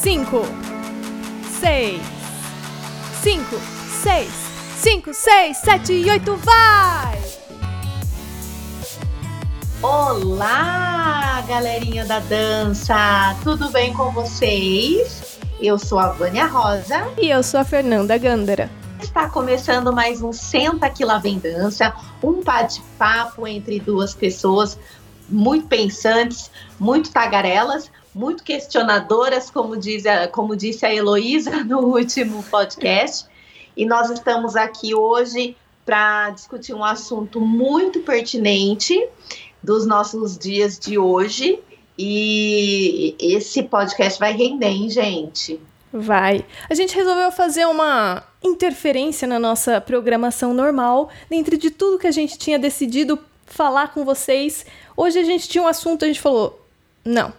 cinco, seis, cinco, seis, cinco, seis, sete e oito, vai! Olá, galerinha da dança! Tudo bem com vocês? Eu sou a Vânia Rosa. E eu sou a Fernanda Gândara. Está começando mais um Senta Aqui Lá Vem Dança, um bate-papo entre duas pessoas muito pensantes, muito tagarelas, muito questionadoras, como, diz a, como disse a Heloísa no último podcast. E nós estamos aqui hoje para discutir um assunto muito pertinente dos nossos dias de hoje. E esse podcast vai render, hein, gente? Vai. A gente resolveu fazer uma interferência na nossa programação normal, dentro de tudo que a gente tinha decidido falar com vocês. Hoje a gente tinha um assunto, a gente falou: não,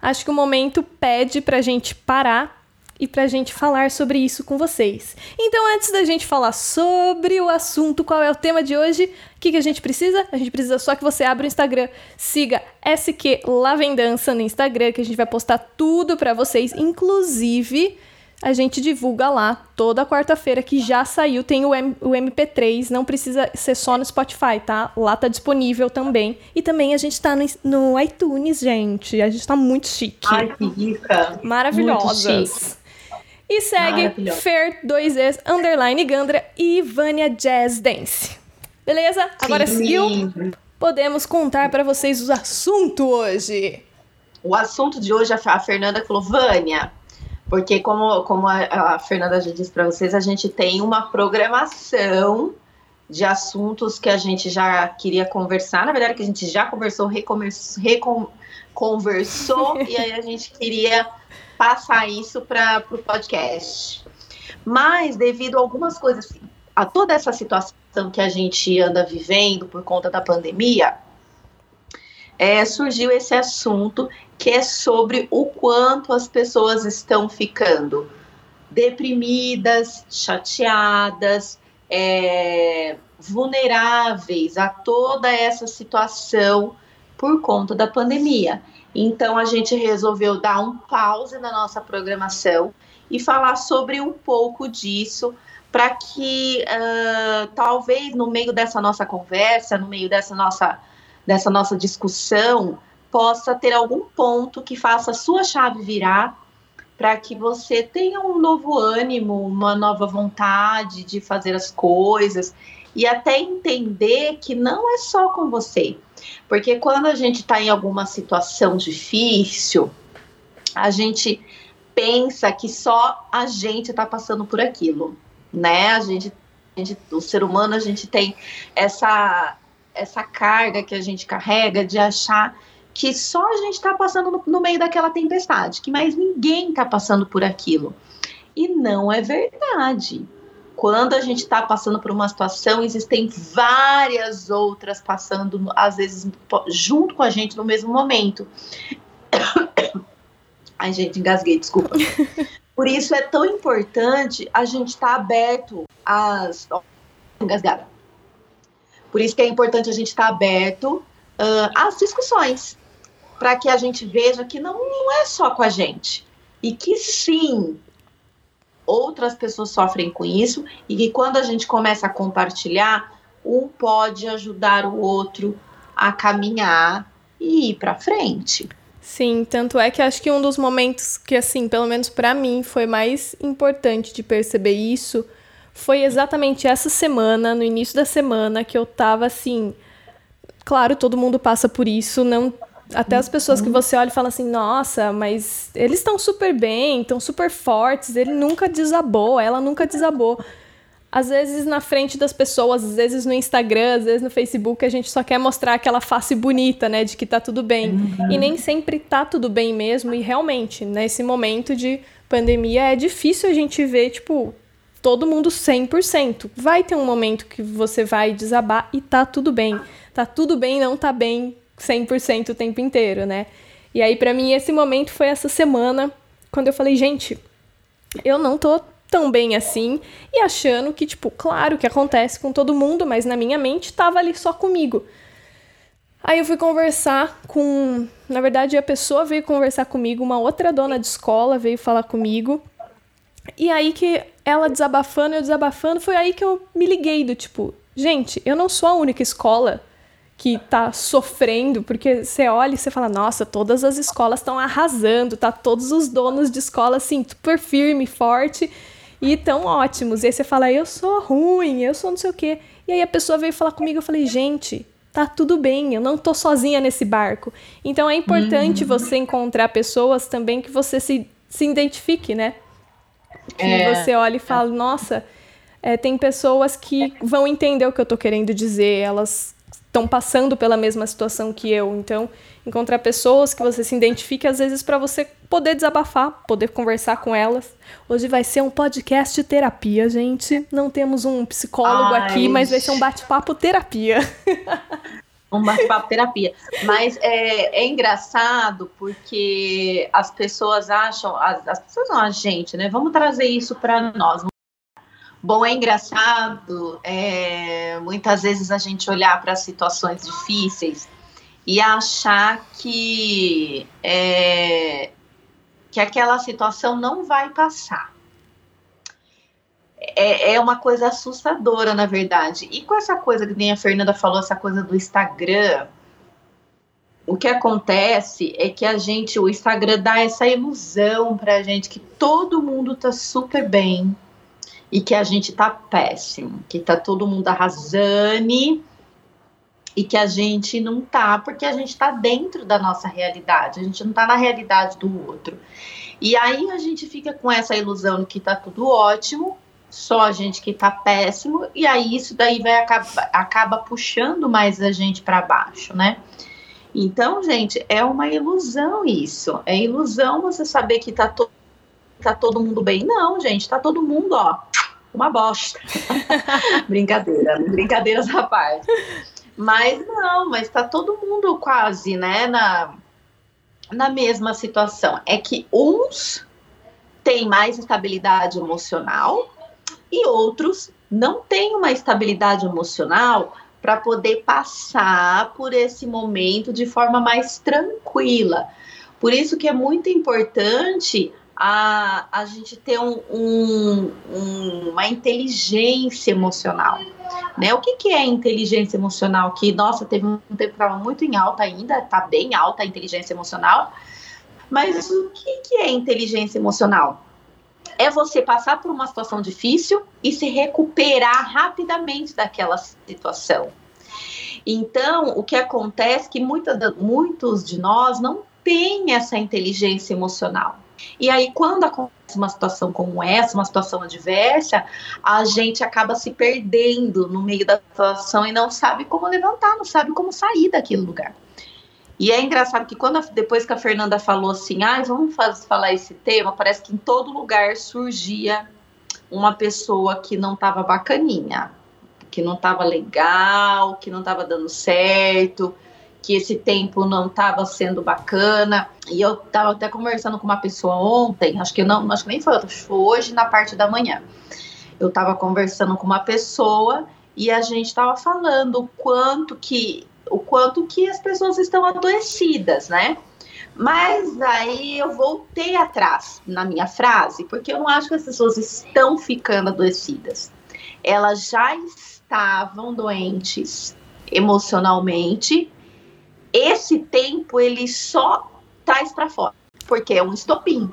acho que o momento pede pra gente parar e pra gente falar sobre isso com vocês. Então, antes da gente falar sobre o assunto, qual é o tema de hoje, o que, que a gente precisa? A gente precisa só que você abra o Instagram, siga SQ Lavendança no Instagram, que a gente vai postar tudo para vocês, inclusive a gente divulga lá toda quarta-feira que já saiu, tem o, M, o MP3, não precisa ser só no Spotify, tá? Lá tá disponível também. E também a gente tá no, no iTunes, gente. A gente tá muito chique. Ai, que rica. Maravilhosas. E segue Fer2Es, underline Gandra e Vânia Jazz Dance. Beleza? Agora Sim. seguiu? Podemos contar para vocês o assunto hoje. O assunto de hoje, a Fernanda falou, Vânia, porque, como, como a, a Fernanda já disse para vocês, a gente tem uma programação de assuntos que a gente já queria conversar. Na verdade, que a gente já conversou, reconversou, e aí a gente queria passar isso para o podcast. Mas, devido a algumas coisas, a toda essa situação que a gente anda vivendo por conta da pandemia, é, surgiu esse assunto que é sobre o quanto as pessoas estão ficando deprimidas, chateadas, é, vulneráveis a toda essa situação por conta da pandemia. Então a gente resolveu dar um pause na nossa programação e falar sobre um pouco disso para que uh, talvez no meio dessa nossa conversa, no meio dessa nossa, dessa nossa discussão, possa ter algum ponto que faça a sua chave virar para que você tenha um novo ânimo, uma nova vontade de fazer as coisas e até entender que não é só com você. Porque quando a gente está em alguma situação difícil, a gente pensa que só a gente está passando por aquilo, né? A gente, a gente, o ser humano, a gente tem essa essa carga que a gente carrega de achar que só a gente está passando no, no, meio daquela tempestade, que mais ninguém está passando por aquilo. E não é verdade. Quando a gente está passando por uma situação, existem várias outras passando, às vezes, junto com a gente no mesmo momento. Ai, gente, engasguei, desculpa. Por isso é tão importante a gente estar tá aberto às. Engasgada. Por isso que é importante a gente estar tá aberto uh, às discussões para que a gente veja que não, não é só com a gente. E que sim, outras pessoas sofrem com isso e que quando a gente começa a compartilhar, um pode ajudar o outro a caminhar e ir para frente. Sim, tanto é que acho que um dos momentos que assim, pelo menos para mim, foi mais importante de perceber isso foi exatamente essa semana, no início da semana, que eu tava assim, claro, todo mundo passa por isso, não até as pessoas que você olha e fala assim, nossa, mas eles estão super bem, estão super fortes, ele nunca desabou, ela nunca desabou. Às vezes na frente das pessoas, às vezes no Instagram, às vezes no Facebook, a gente só quer mostrar aquela face bonita, né, de que tá tudo bem. Uhum. E nem sempre tá tudo bem mesmo, e realmente, nesse momento de pandemia, é difícil a gente ver, tipo, todo mundo 100%. Vai ter um momento que você vai desabar e tá tudo bem. Tá tudo bem, não tá bem, 100% o tempo inteiro, né? E aí, para mim, esse momento foi essa semana, quando eu falei, gente, eu não tô tão bem assim, e achando que, tipo, claro que acontece com todo mundo, mas na minha mente tava ali só comigo. Aí eu fui conversar com. Na verdade, a pessoa veio conversar comigo, uma outra dona de escola veio falar comigo. E aí que ela desabafando, eu desabafando, foi aí que eu me liguei do tipo, gente, eu não sou a única escola que tá sofrendo, porque você olha e você fala, nossa, todas as escolas estão arrasando, tá todos os donos de escola assim, super firme, forte e tão ótimos. E aí você fala, eu sou ruim, eu sou não sei o quê. E aí a pessoa veio falar comigo, eu falei, gente, tá tudo bem, eu não tô sozinha nesse barco. Então é importante uhum. você encontrar pessoas também que você se, se identifique, né? Que é. você olha e fala, nossa, é, tem pessoas que vão entender o que eu tô querendo dizer, elas estão passando pela mesma situação que eu. Então, encontrar pessoas que você se identifique, às vezes, para você poder desabafar, poder conversar com elas. Hoje vai ser um podcast de terapia, gente. Não temos um psicólogo Ai. aqui, mas vai ser um bate-papo terapia. um bate-papo terapia. Mas é, é, engraçado porque as pessoas acham, as, as pessoas não, a gente, né? Vamos trazer isso para nós. Bom, é engraçado é, muitas vezes a gente olhar para situações difíceis e achar que, é, que aquela situação não vai passar. É, é, uma coisa assustadora, na verdade. E com essa coisa que nem a Fernanda falou, essa coisa do Instagram, o que acontece é que a gente, o Instagram dá essa ilusão pra gente que todo mundo tá super bem, e que a gente tá péssimo, que tá todo mundo arrasando e que a gente não tá, porque a gente tá dentro da nossa realidade, a gente não tá na realidade do outro. E aí a gente fica com essa ilusão de que tá tudo ótimo, só a gente que tá péssimo, e aí isso daí vai acaba, acaba puxando mais a gente para baixo, né? Então, gente, é uma ilusão isso. É ilusão você saber que tá, to tá todo mundo bem. Não, gente, tá todo mundo, ó, uma bosta. Brincadeira, brincadeiras à parte. Mas não, mas tá todo mundo quase, né, na, na mesma situação. É que uns têm mais estabilidade emocional e outros não têm uma estabilidade emocional para poder passar por esse momento de forma mais tranquila. Por isso que é muito importante a, a gente ter um, um, um, uma inteligência emocional. Né? O que, que é inteligência emocional? Que, nossa, teve um tempo estava muito em alta ainda, está bem alta a inteligência emocional. Mas o que, que é inteligência emocional? É você passar por uma situação difícil e se recuperar rapidamente daquela situação. Então, o que acontece é que muita, muitos de nós não têm essa inteligência emocional. E aí, quando acontece uma situação como essa, uma situação adversa, a gente acaba se perdendo no meio da situação e não sabe como levantar, não sabe como sair daquele lugar. E é engraçado que quando depois que a Fernanda falou assim, ah, vamos faz, falar esse tema, parece que em todo lugar surgia uma pessoa que não estava bacaninha, que não estava legal, que não estava dando certo, que esse tempo não estava sendo bacana. E eu estava até conversando com uma pessoa ontem, acho que não, acho que nem foi, foi hoje na parte da manhã. Eu estava conversando com uma pessoa e a gente estava falando o quanto que o quanto que as pessoas estão adoecidas, né? Mas aí eu voltei atrás na minha frase, porque eu não acho que as pessoas estão ficando adoecidas. Elas já estavam doentes emocionalmente esse tempo ele só traz para fora, porque é um estopim.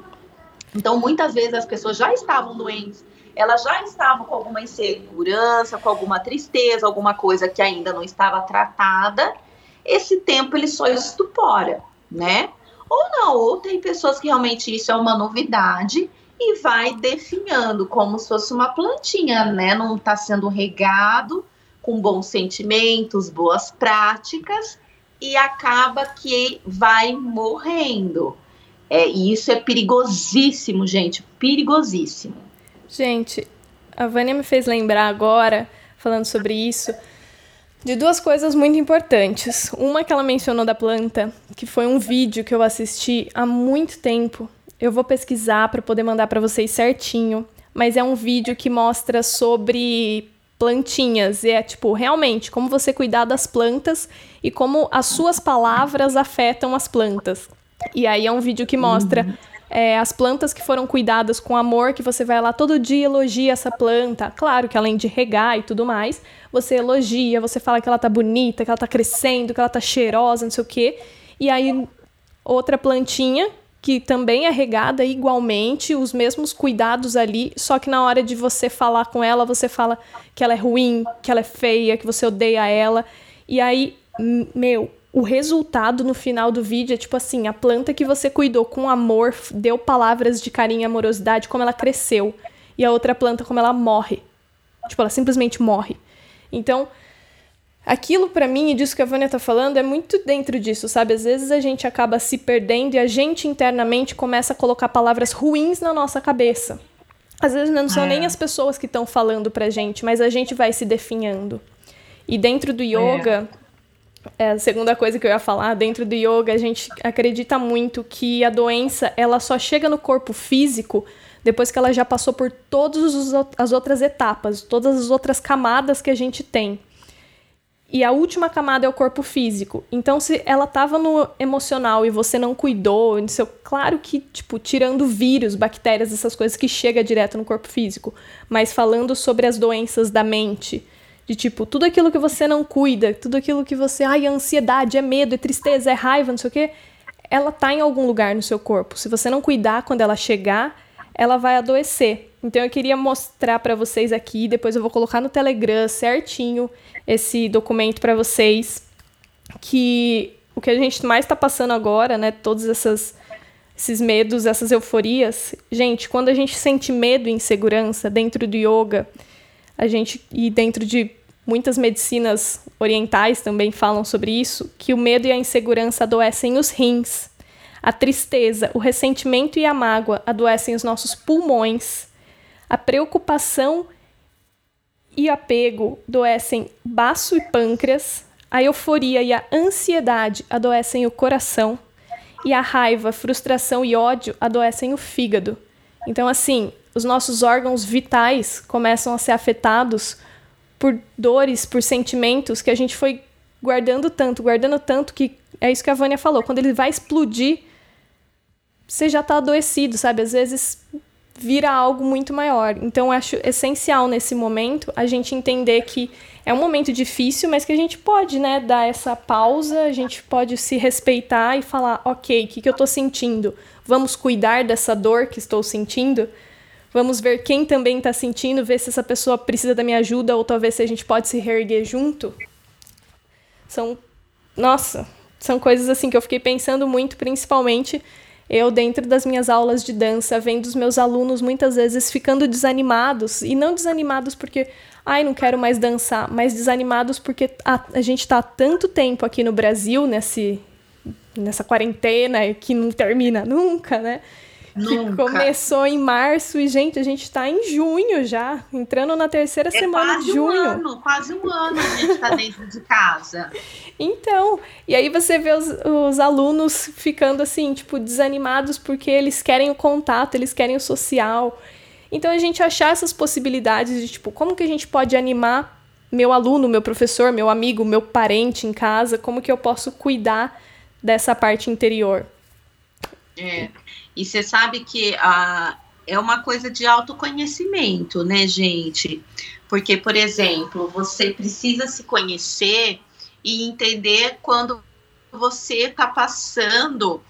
Então, muitas vezes as pessoas já estavam doentes, elas já estavam com alguma insegurança, com alguma tristeza, alguma coisa que ainda não estava tratada. Esse tempo ele só estupora, né? Ou não, ou tem pessoas que realmente isso é uma novidade e vai definhando como se fosse uma plantinha, né? Não está sendo regado com bons sentimentos, boas práticas e acaba que vai morrendo. É, e isso é perigosíssimo, gente, perigosíssimo. Gente, a Vânia me fez lembrar agora, falando sobre isso, de duas coisas muito importantes. Uma que ela mencionou da planta, que foi um vídeo que eu assisti há muito tempo. Eu vou pesquisar para poder mandar para vocês certinho, mas é um vídeo que mostra sobre plantinhas. E é tipo, realmente, como você cuidar das plantas e como as suas palavras afetam as plantas. E aí é um vídeo que mostra uhum. É, as plantas que foram cuidadas com amor, que você vai lá todo dia elogia essa planta. Claro que além de regar e tudo mais, você elogia, você fala que ela tá bonita, que ela tá crescendo, que ela tá cheirosa, não sei o quê. E aí outra plantinha que também é regada igualmente, os mesmos cuidados ali, só que na hora de você falar com ela, você fala que ela é ruim, que ela é feia, que você odeia ela. E aí, meu, o resultado no final do vídeo é tipo assim: a planta que você cuidou com amor, deu palavras de carinho e amorosidade, como ela cresceu. E a outra planta, como ela morre. Tipo, ela simplesmente morre. Então, aquilo para mim, e disso que a Vânia tá falando, é muito dentro disso, sabe? Às vezes a gente acaba se perdendo e a gente internamente começa a colocar palavras ruins na nossa cabeça. Às vezes não são é. nem as pessoas que estão falando pra gente, mas a gente vai se definhando. E dentro do yoga, é. É. a segunda coisa que eu ia falar, dentro do yoga, a gente acredita muito que a doença, ela só chega no corpo físico depois que ela já passou por todas as outras etapas, todas as outras camadas que a gente tem. E a última camada é o corpo físico. Então, se ela estava no emocional e você não cuidou, seu, claro que, tipo, tirando vírus, bactérias, essas coisas que chega direto no corpo físico, mas falando sobre as doenças da mente, de tipo, tudo aquilo que você não cuida, tudo aquilo que você, ai, é ansiedade, é medo, é tristeza, é raiva, não sei o quê, ela tá em algum lugar no seu corpo. Se você não cuidar quando ela chegar, ela vai adoecer. Então eu queria mostrar para vocês aqui, depois eu vou colocar no Telegram certinho esse documento para vocês, que o que a gente mais está passando agora, né, todos essas, esses medos, essas euforias, gente, quando a gente sente medo e insegurança dentro do yoga, a gente e dentro de muitas medicinas orientais também falam sobre isso, que o medo e a insegurança adoecem os rins. A tristeza, o ressentimento e a mágoa adoecem os nossos pulmões. A preocupação e apego adoecem baço e pâncreas. A euforia e a ansiedade adoecem o coração. E a raiva, frustração e ódio adoecem o fígado. Então, assim, os nossos órgãos vitais começam a ser afetados por dores, por sentimentos que a gente foi guardando tanto, guardando tanto que é isso que a Vânia falou. Quando ele vai explodir, você já está adoecido, sabe? Às vezes vira algo muito maior. Então, acho essencial nesse momento a gente entender que é um momento difícil, mas que a gente pode, né, dar essa pausa, a gente pode se respeitar e falar, ok, o que, que eu estou sentindo? Vamos cuidar dessa dor que estou sentindo? Vamos ver quem também está sentindo, ver se essa pessoa precisa da minha ajuda ou talvez se a gente pode se reerguer junto. São, nossa, são coisas assim que eu fiquei pensando muito, principalmente eu, dentro das minhas aulas de dança, vendo os meus alunos muitas vezes ficando desanimados, e não desanimados porque, ai, não quero mais dançar, mas desanimados porque a, a gente está há tanto tempo aqui no Brasil, nesse, nessa quarentena que não termina nunca, né? Nunca. Que começou em março e, gente, a gente está em junho já, entrando na terceira é semana de junho. Um ano, quase um ano a gente está dentro de casa. Então, e aí você vê os, os alunos ficando assim, tipo, desanimados porque eles querem o contato, eles querem o social. Então a gente achar essas possibilidades de tipo, como que a gente pode animar meu aluno, meu professor, meu amigo, meu parente em casa, como que eu posso cuidar dessa parte interior. É. E você sabe que a, é uma coisa de autoconhecimento, né, gente? Porque, por exemplo, você precisa se conhecer e entender quando você está passando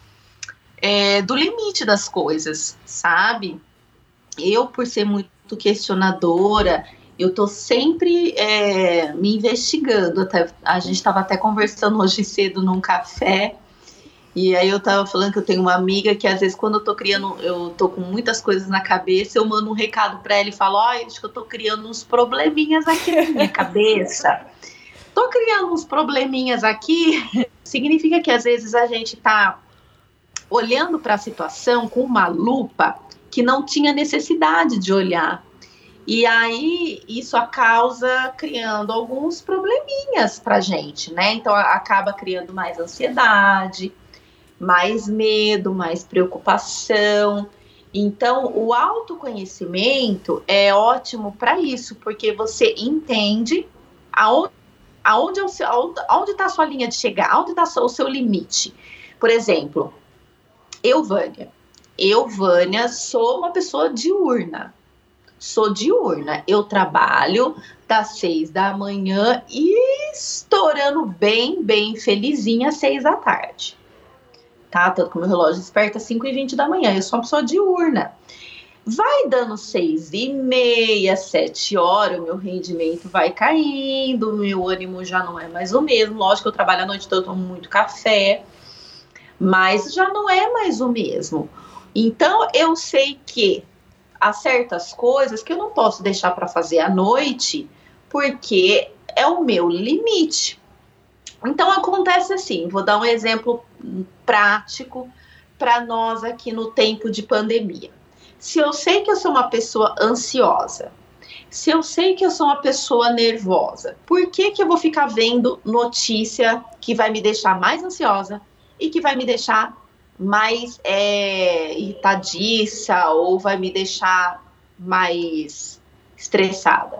é, do limite das coisas, sabe? Eu, por ser muito questionadora, eu tô sempre é, me investigando. Até, a gente estava até conversando hoje cedo num café e aí eu tava falando que eu tenho uma amiga que às vezes quando eu tô criando, eu tô com muitas coisas na cabeça, eu mando um recado para ela e falo, olha, acho que eu tô criando uns probleminhas aqui na minha cabeça. Tô criando uns probleminhas aqui. Significa que às vezes a gente tá olhando para a situação com uma lupa que não tinha necessidade de olhar. E aí isso causa criando alguns probleminhas pra gente, né? Então acaba criando mais ansiedade, mais medo, mais preocupação. Então, o autoconhecimento é ótimo para isso, porque você entende aonde, aonde, é está a sua linha de chegar, aonde está o seu limite. Por exemplo, eu, Vânia, eu, Vânia, sou uma pessoa diurna. Sou diurna. Eu trabalho das seis da manhã e estourando bem, bem felizinha às seis da tarde tá? Tanto que o meu relógio desperta às 5 e 20 da manhã. Eu sou uma pessoa diurna. Vai dando seis e meia, sete horas, o meu rendimento vai caindo, o meu ânimo já não é mais o mesmo. Lógico que eu trabalho à noite, então eu tomo muito café, mas já não é mais o mesmo. Então eu sei que há certas coisas que eu não posso deixar para fazer à noite, porque é o meu limite. Então acontece assim, vou dar um exemplo prático para nós aqui no tempo de pandemia. Se eu sei que eu sou uma pessoa ansiosa, se eu sei que eu sou uma pessoa nervosa, por que, que eu vou ficar vendo notícia que vai me deixar mais ansiosa e que vai me deixar mais é, irritadiça ou vai me deixar mais estressada?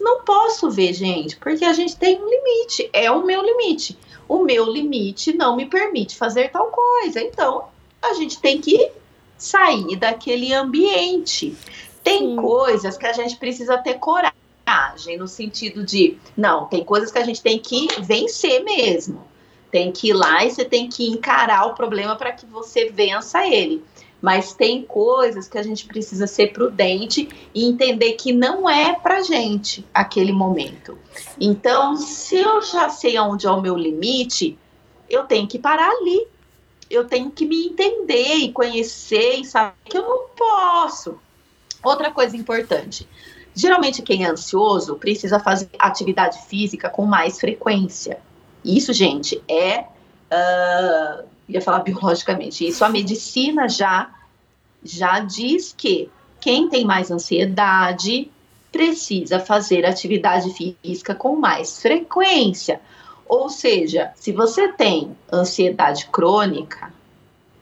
Não posso ver, gente, porque a gente tem um limite, é o meu limite. O meu limite não me permite fazer tal coisa. Então, a gente tem que sair daquele ambiente. Tem Sim. coisas que a gente precisa ter coragem, no sentido de, não, tem coisas que a gente tem que vencer mesmo. Tem que ir lá e você tem que encarar o problema para que você vença ele mas tem coisas que a gente precisa ser prudente e entender que não é pra gente aquele momento. Então, se eu já sei onde é o meu limite, eu tenho que parar ali. Eu tenho que me entender e conhecer e saber que eu não posso. Outra coisa importante. Geralmente, quem é ansioso precisa fazer atividade física com mais frequência. Isso, gente, é uh, ia falar biologicamente, isso a medicina já já diz que quem tem mais ansiedade precisa fazer atividade física com mais frequência. Ou seja, se você tem ansiedade crônica,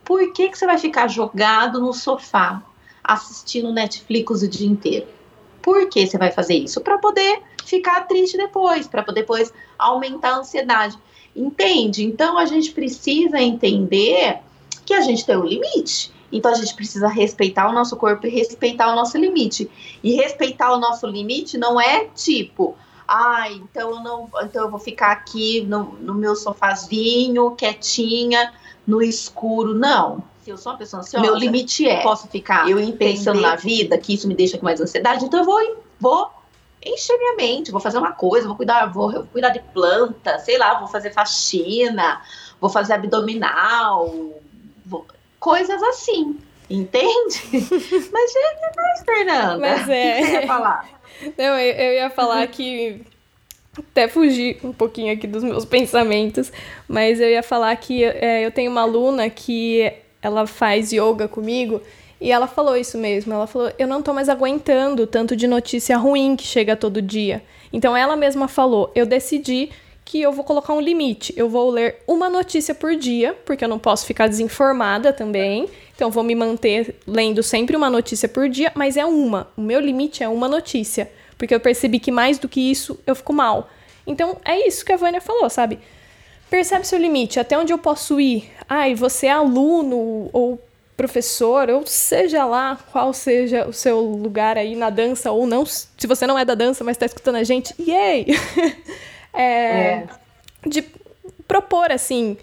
por que, que você vai ficar jogado no sofá assistindo Netflix o dia inteiro? Por que você vai fazer isso? Para poder ficar triste depois, para poder depois aumentar a ansiedade. Entende? Então a gente precisa entender que a gente tem um limite. Então a gente precisa respeitar o nosso corpo e respeitar o nosso limite. E respeitar o nosso limite não é tipo, ah, então eu não, então eu vou ficar aqui no, no meu sofazinho, quietinha, no escuro. Não. Se eu sou uma pessoa ansiosa, meu limite é, posso ficar eu pensando na vida, que isso me deixa com mais ansiedade, então eu vou, vou encher minha mente, vou fazer uma coisa, vou cuidar, vou, vou cuidar de planta, sei lá, vou fazer faxina, vou fazer abdominal, vou, coisas assim. Entende? Mas é mais, Fernanda. Mas é. O que você ia falar? Não, eu, eu ia falar que até fugir um pouquinho aqui dos meus pensamentos, mas eu ia falar que é, eu tenho uma aluna que ela faz yoga comigo e ela falou isso mesmo. Ela falou: Eu não tô mais aguentando tanto de notícia ruim que chega todo dia. Então ela mesma falou: Eu decidi que eu vou colocar um limite. Eu vou ler uma notícia por dia, porque eu não posso ficar desinformada também. Então vou me manter lendo sempre uma notícia por dia, mas é uma. O meu limite é uma notícia porque eu percebi que mais do que isso eu fico mal. Então é isso que a Vânia falou, sabe? Percebe seu limite, até onde eu posso ir. Ai, você é aluno ou professor, ou seja lá qual seja o seu lugar aí na dança ou não. Se você não é da dança, mas está escutando a gente, yay! é, é. De propor assim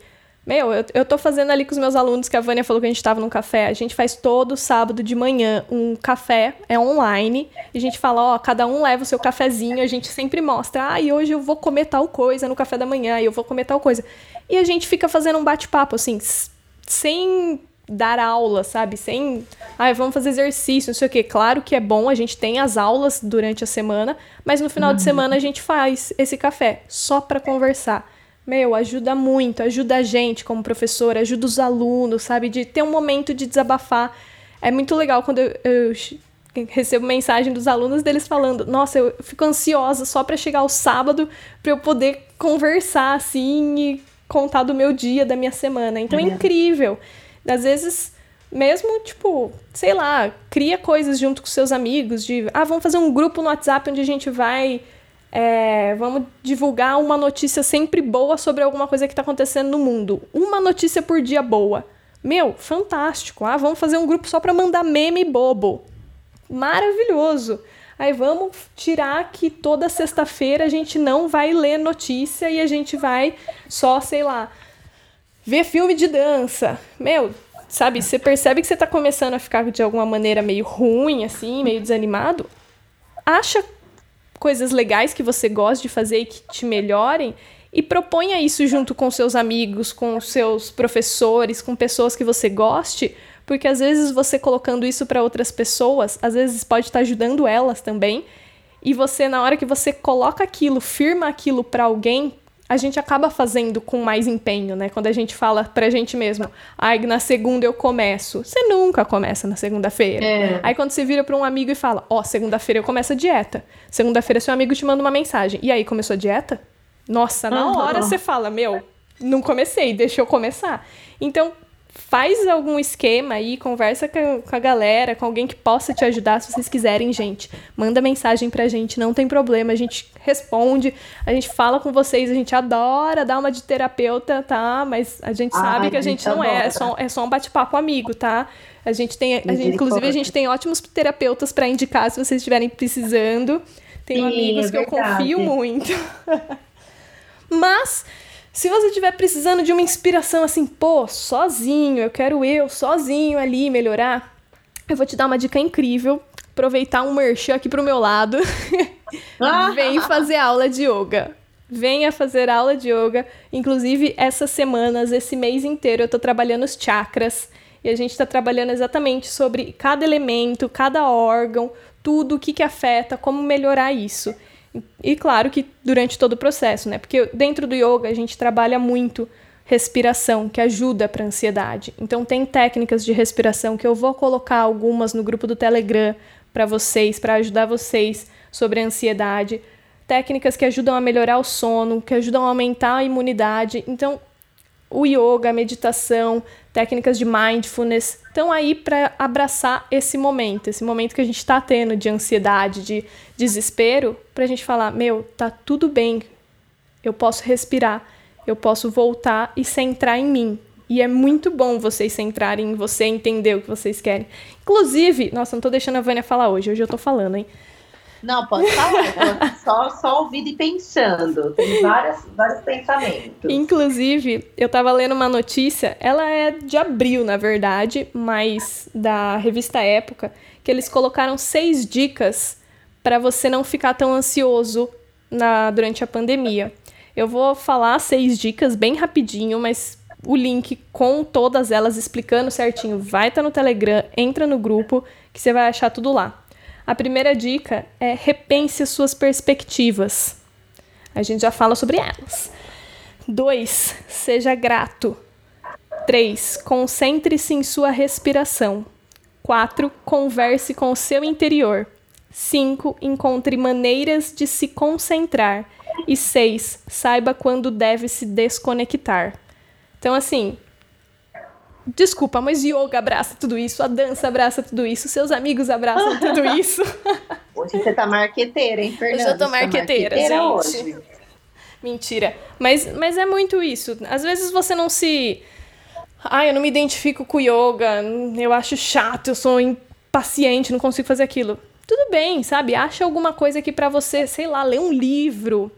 meu, eu, eu tô fazendo ali com os meus alunos, que a Vânia falou que a gente tava num café. A gente faz todo sábado de manhã um café, é online. E a gente fala, ó, cada um leva o seu cafezinho. A gente sempre mostra, ah, e hoje eu vou comer tal coisa no café da manhã, e eu vou comer tal coisa. E a gente fica fazendo um bate-papo, assim, sem dar aula, sabe? Sem, ah, vamos fazer exercício, não sei o quê. Claro que é bom, a gente tem as aulas durante a semana, mas no final uhum. de semana a gente faz esse café só para conversar meu, ajuda muito, ajuda a gente como professor, ajuda os alunos, sabe? De ter um momento de desabafar. É muito legal quando eu, eu recebo mensagem dos alunos deles falando: Nossa, eu fico ansiosa só para chegar o sábado para eu poder conversar assim e contar do meu dia, da minha semana. Então é, é incrível. Às vezes mesmo, tipo, sei lá, cria coisas junto com seus amigos, de, ah, vamos fazer um grupo no WhatsApp onde a gente vai, é, vamos divulgar uma notícia sempre boa sobre alguma coisa que está acontecendo no mundo. Uma notícia por dia boa. Meu, fantástico. Ah, vamos fazer um grupo só para mandar meme bobo. Maravilhoso. Aí vamos tirar que toda sexta-feira a gente não vai ler notícia e a gente vai só, sei lá, ver filme de dança. Meu, sabe, você percebe que você tá começando a ficar de alguma maneira meio ruim, assim, meio desanimado. Acha coisas legais que você gosta de fazer e que te melhorem e proponha isso junto com seus amigos, com seus professores, com pessoas que você goste, porque às vezes você colocando isso para outras pessoas, às vezes pode estar tá ajudando elas também. E você na hora que você coloca aquilo, firma aquilo para alguém, a gente acaba fazendo com mais empenho, né? Quando a gente fala pra gente mesmo, ai, na segunda eu começo. Você nunca começa na segunda-feira. É. Aí quando você vira pra um amigo e fala, ó, oh, segunda-feira eu começo a dieta. Segunda-feira seu amigo te manda uma mensagem. E aí, começou a dieta? Nossa, na hora você fala, meu, não comecei, deixa eu começar. Então, faz algum esquema aí, conversa com a galera, com alguém que possa te ajudar, se vocês quiserem, gente. Manda mensagem pra gente, não tem problema, a gente responde, a gente fala com vocês, a gente adora dar uma de terapeuta, tá? Mas a gente sabe Ai, que a gente, não é, é só, é só um bate-papo amigo, tá? A gente tem, a gente, inclusive, a gente tem ótimos terapeutas para indicar se vocês estiverem precisando. Tenho Sim, amigos é que eu confio muito. Mas se você estiver precisando de uma inspiração assim, pô, sozinho, eu quero eu sozinho ali melhorar, eu vou te dar uma dica incrível. Aproveitar um merchan aqui pro meu lado. Vem fazer aula de yoga. Venha fazer aula de yoga. Inclusive, essas semanas, esse mês inteiro, eu tô trabalhando os chakras. E a gente está trabalhando exatamente sobre cada elemento, cada órgão, tudo o que, que afeta, como melhorar isso. E claro que durante todo o processo, né? Porque dentro do yoga a gente trabalha muito respiração, que ajuda para ansiedade. Então tem técnicas de respiração que eu vou colocar algumas no grupo do Telegram para vocês, para ajudar vocês sobre a ansiedade. Técnicas que ajudam a melhorar o sono, que ajudam a aumentar a imunidade. Então, o yoga, a meditação, técnicas de mindfulness estão aí para abraçar esse momento, esse momento que a gente está tendo de ansiedade, de desespero, para a gente falar: meu, tá tudo bem, eu posso respirar, eu posso voltar e centrar em mim. E é muito bom vocês centrarem em você, entender o que vocês querem. Inclusive, nossa, não tô deixando a Vânia falar hoje, hoje eu tô falando, hein? Não, pode falar. só, só ouvindo e pensando. Tem várias, vários pensamentos. Inclusive, eu tava lendo uma notícia, ela é de abril, na verdade, mas da revista Época, que eles colocaram seis dicas para você não ficar tão ansioso na, durante a pandemia. Eu vou falar seis dicas bem rapidinho, mas o link com todas elas explicando certinho vai estar tá no Telegram, entra no grupo que você vai achar tudo lá. A primeira dica é repense suas perspectivas. A gente já fala sobre elas. 2. Seja grato. 3. Concentre-se em sua respiração. 4. Converse com o seu interior. 5. Encontre maneiras de se concentrar. E 6. Saiba quando deve se desconectar. Então, assim, Desculpa, mas yoga abraça tudo isso, a dança abraça tudo isso, seus amigos abraçam tudo isso. Hoje você tá marqueteira, hein, Fernanda? Hoje eu tô tá marqueteira, tá marqueteira gente. Hoje. Mentira. Mas, mas é muito isso. Às vezes você não se. Ai, eu não me identifico com yoga, eu acho chato, eu sou impaciente, não consigo fazer aquilo. Tudo bem, sabe? Acha alguma coisa que para você, sei lá, ler um livro.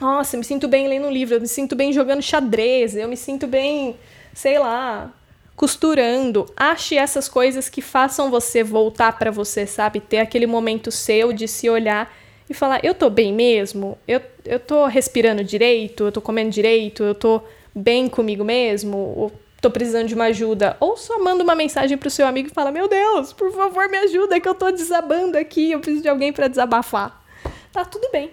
Nossa, me sinto bem lendo um livro, eu me sinto bem jogando xadrez, eu me sinto bem, sei lá, costurando. Ache essas coisas que façam você voltar para você, sabe? Ter aquele momento seu de se olhar e falar: eu tô bem mesmo? Eu, eu tô respirando direito? Eu tô comendo direito? Eu tô bem comigo mesmo? Tô precisando de uma ajuda? Ou só manda uma mensagem pro seu amigo e fala: Meu Deus, por favor, me ajuda que eu tô desabando aqui, eu preciso de alguém para desabafar. Tá tudo bem.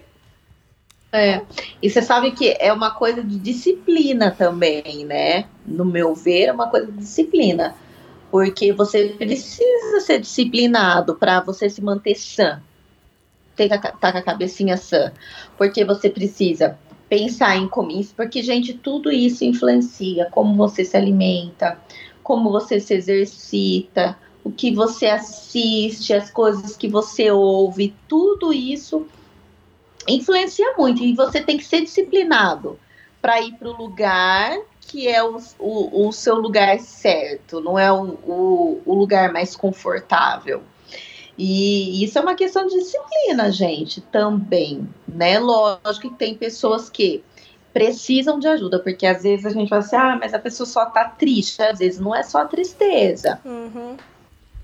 É, e você sabe que é uma coisa de disciplina também, né? No meu ver, é uma coisa de disciplina. Porque você precisa ser disciplinado para você se manter sã. Ter tá com a cabecinha sã. Porque você precisa pensar em comida. Porque, gente, tudo isso influencia como você se alimenta, como você se exercita, o que você assiste, as coisas que você ouve, tudo isso influencia muito e você tem que ser disciplinado para ir para o lugar que é o, o, o, seu lugar certo, não é o, o lugar mais confortável. E isso é uma questão de disciplina, gente, também, né? Lógico que tem pessoas que precisam de ajuda, porque às vezes a gente fala assim, ah, mas a pessoa só tá triste, às vezes não é só tristeza. Uhum.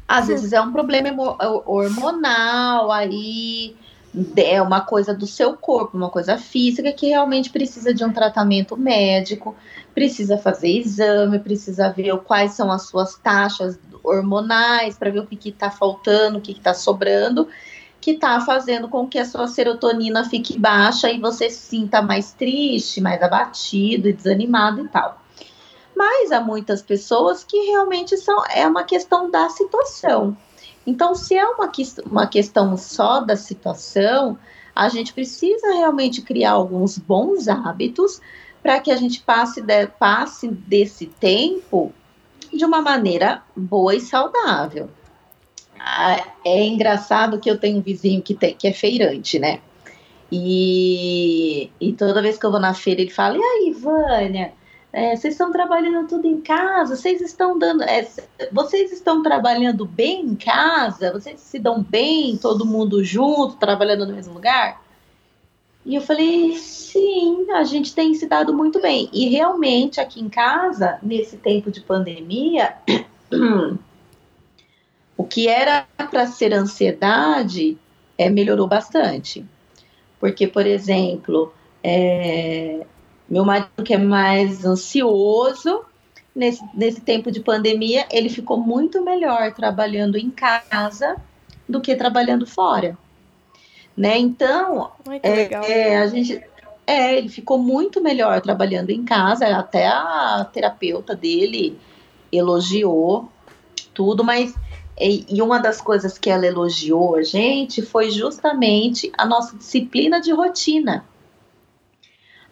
Às vezes é um problema hormonal, aí é uma coisa do seu corpo, uma coisa física que realmente precisa de um tratamento médico, precisa fazer exame, precisa ver quais são as suas taxas hormonais para ver o que está faltando, o que está sobrando, que está fazendo com que a sua serotonina fique baixa e você se sinta mais triste, mais abatido e desanimado e tal. Mas há muitas pessoas que realmente são é uma questão da situação. Então, se é uma, uma questão só da situação, a gente precisa realmente criar alguns bons hábitos para que a gente passe, de, passe desse tempo de uma maneira boa e saudável. Ah, é engraçado que eu tenho um vizinho que, tem, que é feirante, né? E, e toda vez que eu vou na feira, ele fala: E aí, Vânia? É, vocês estão trabalhando tudo em casa? Vocês estão dando. É, vocês estão trabalhando bem em casa? Vocês se dão bem, todo mundo junto, trabalhando no mesmo lugar? E eu falei, sim, a gente tem se dado muito bem. E realmente aqui em casa, nesse tempo de pandemia, o que era para ser ansiedade é, melhorou bastante. Porque, por exemplo, é, meu marido que é mais ansioso, nesse, nesse tempo de pandemia, ele ficou muito melhor trabalhando em casa do que trabalhando fora né? Então, é, é, a gente é, ele ficou muito melhor trabalhando em casa, até a terapeuta dele elogiou tudo, mas e, e uma das coisas que ela elogiou a gente foi justamente a nossa disciplina de rotina.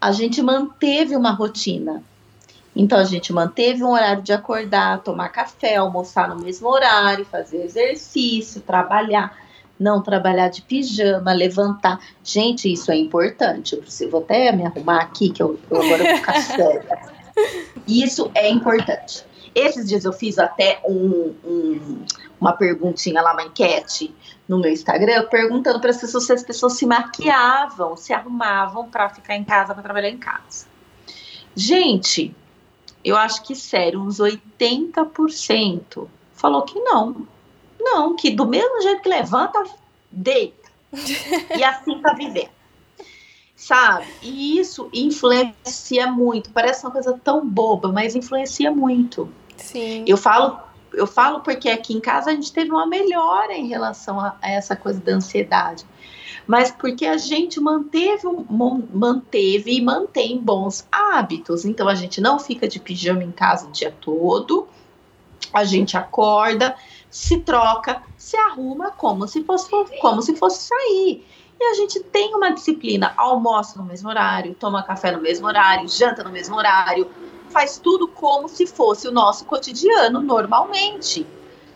A gente manteve uma rotina. Então a gente manteve um horário de acordar, tomar café, almoçar no mesmo horário, fazer exercício, trabalhar não trabalhar de pijama, levantar. Gente, isso é importante. Eu preciso vou até me arrumar aqui, que eu, eu agora vou ficar cega. Isso é importante. Esses dias eu fiz até um, um, uma perguntinha lá, uma enquete no meu Instagram, perguntando para as pessoas se as pessoas se maquiavam, se arrumavam para ficar em casa, para trabalhar em casa. Gente, eu acho que sério, uns 80% falou que não. Não, que do mesmo jeito que levanta, deita. e assim tá vivendo. Sabe? E isso influencia muito. Parece uma coisa tão boba, mas influencia muito. Sim. Eu falo, eu falo porque aqui em casa a gente teve uma melhora em relação a, a essa coisa da ansiedade. Mas porque a gente manteve, manteve e mantém bons hábitos. Então a gente não fica de pijama em casa o dia todo. A gente acorda, se troca, se arruma como se fosse, como se fosse sair. E a gente tem uma disciplina, almoça no mesmo horário, toma café no mesmo horário, janta no mesmo horário, faz tudo como se fosse o nosso cotidiano normalmente,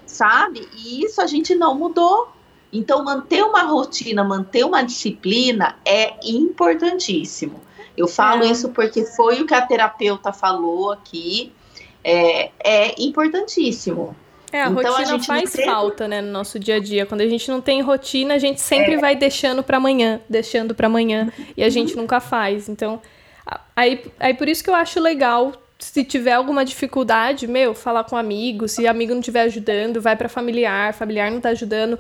sabe? E isso a gente não mudou. Então, manter uma rotina, manter uma disciplina é importantíssimo. Eu falo é. isso porque foi o que a terapeuta falou aqui. É, é importantíssimo. É, a então, rotina a faz tem... falta, né, no nosso dia a dia. Quando a gente não tem rotina, a gente sempre é. vai deixando para amanhã, deixando para amanhã, e a gente nunca faz. Então, aí, aí por isso que eu acho legal se tiver alguma dificuldade, meu, falar com amigo, se amigo não estiver ajudando, vai para familiar, familiar não tá ajudando,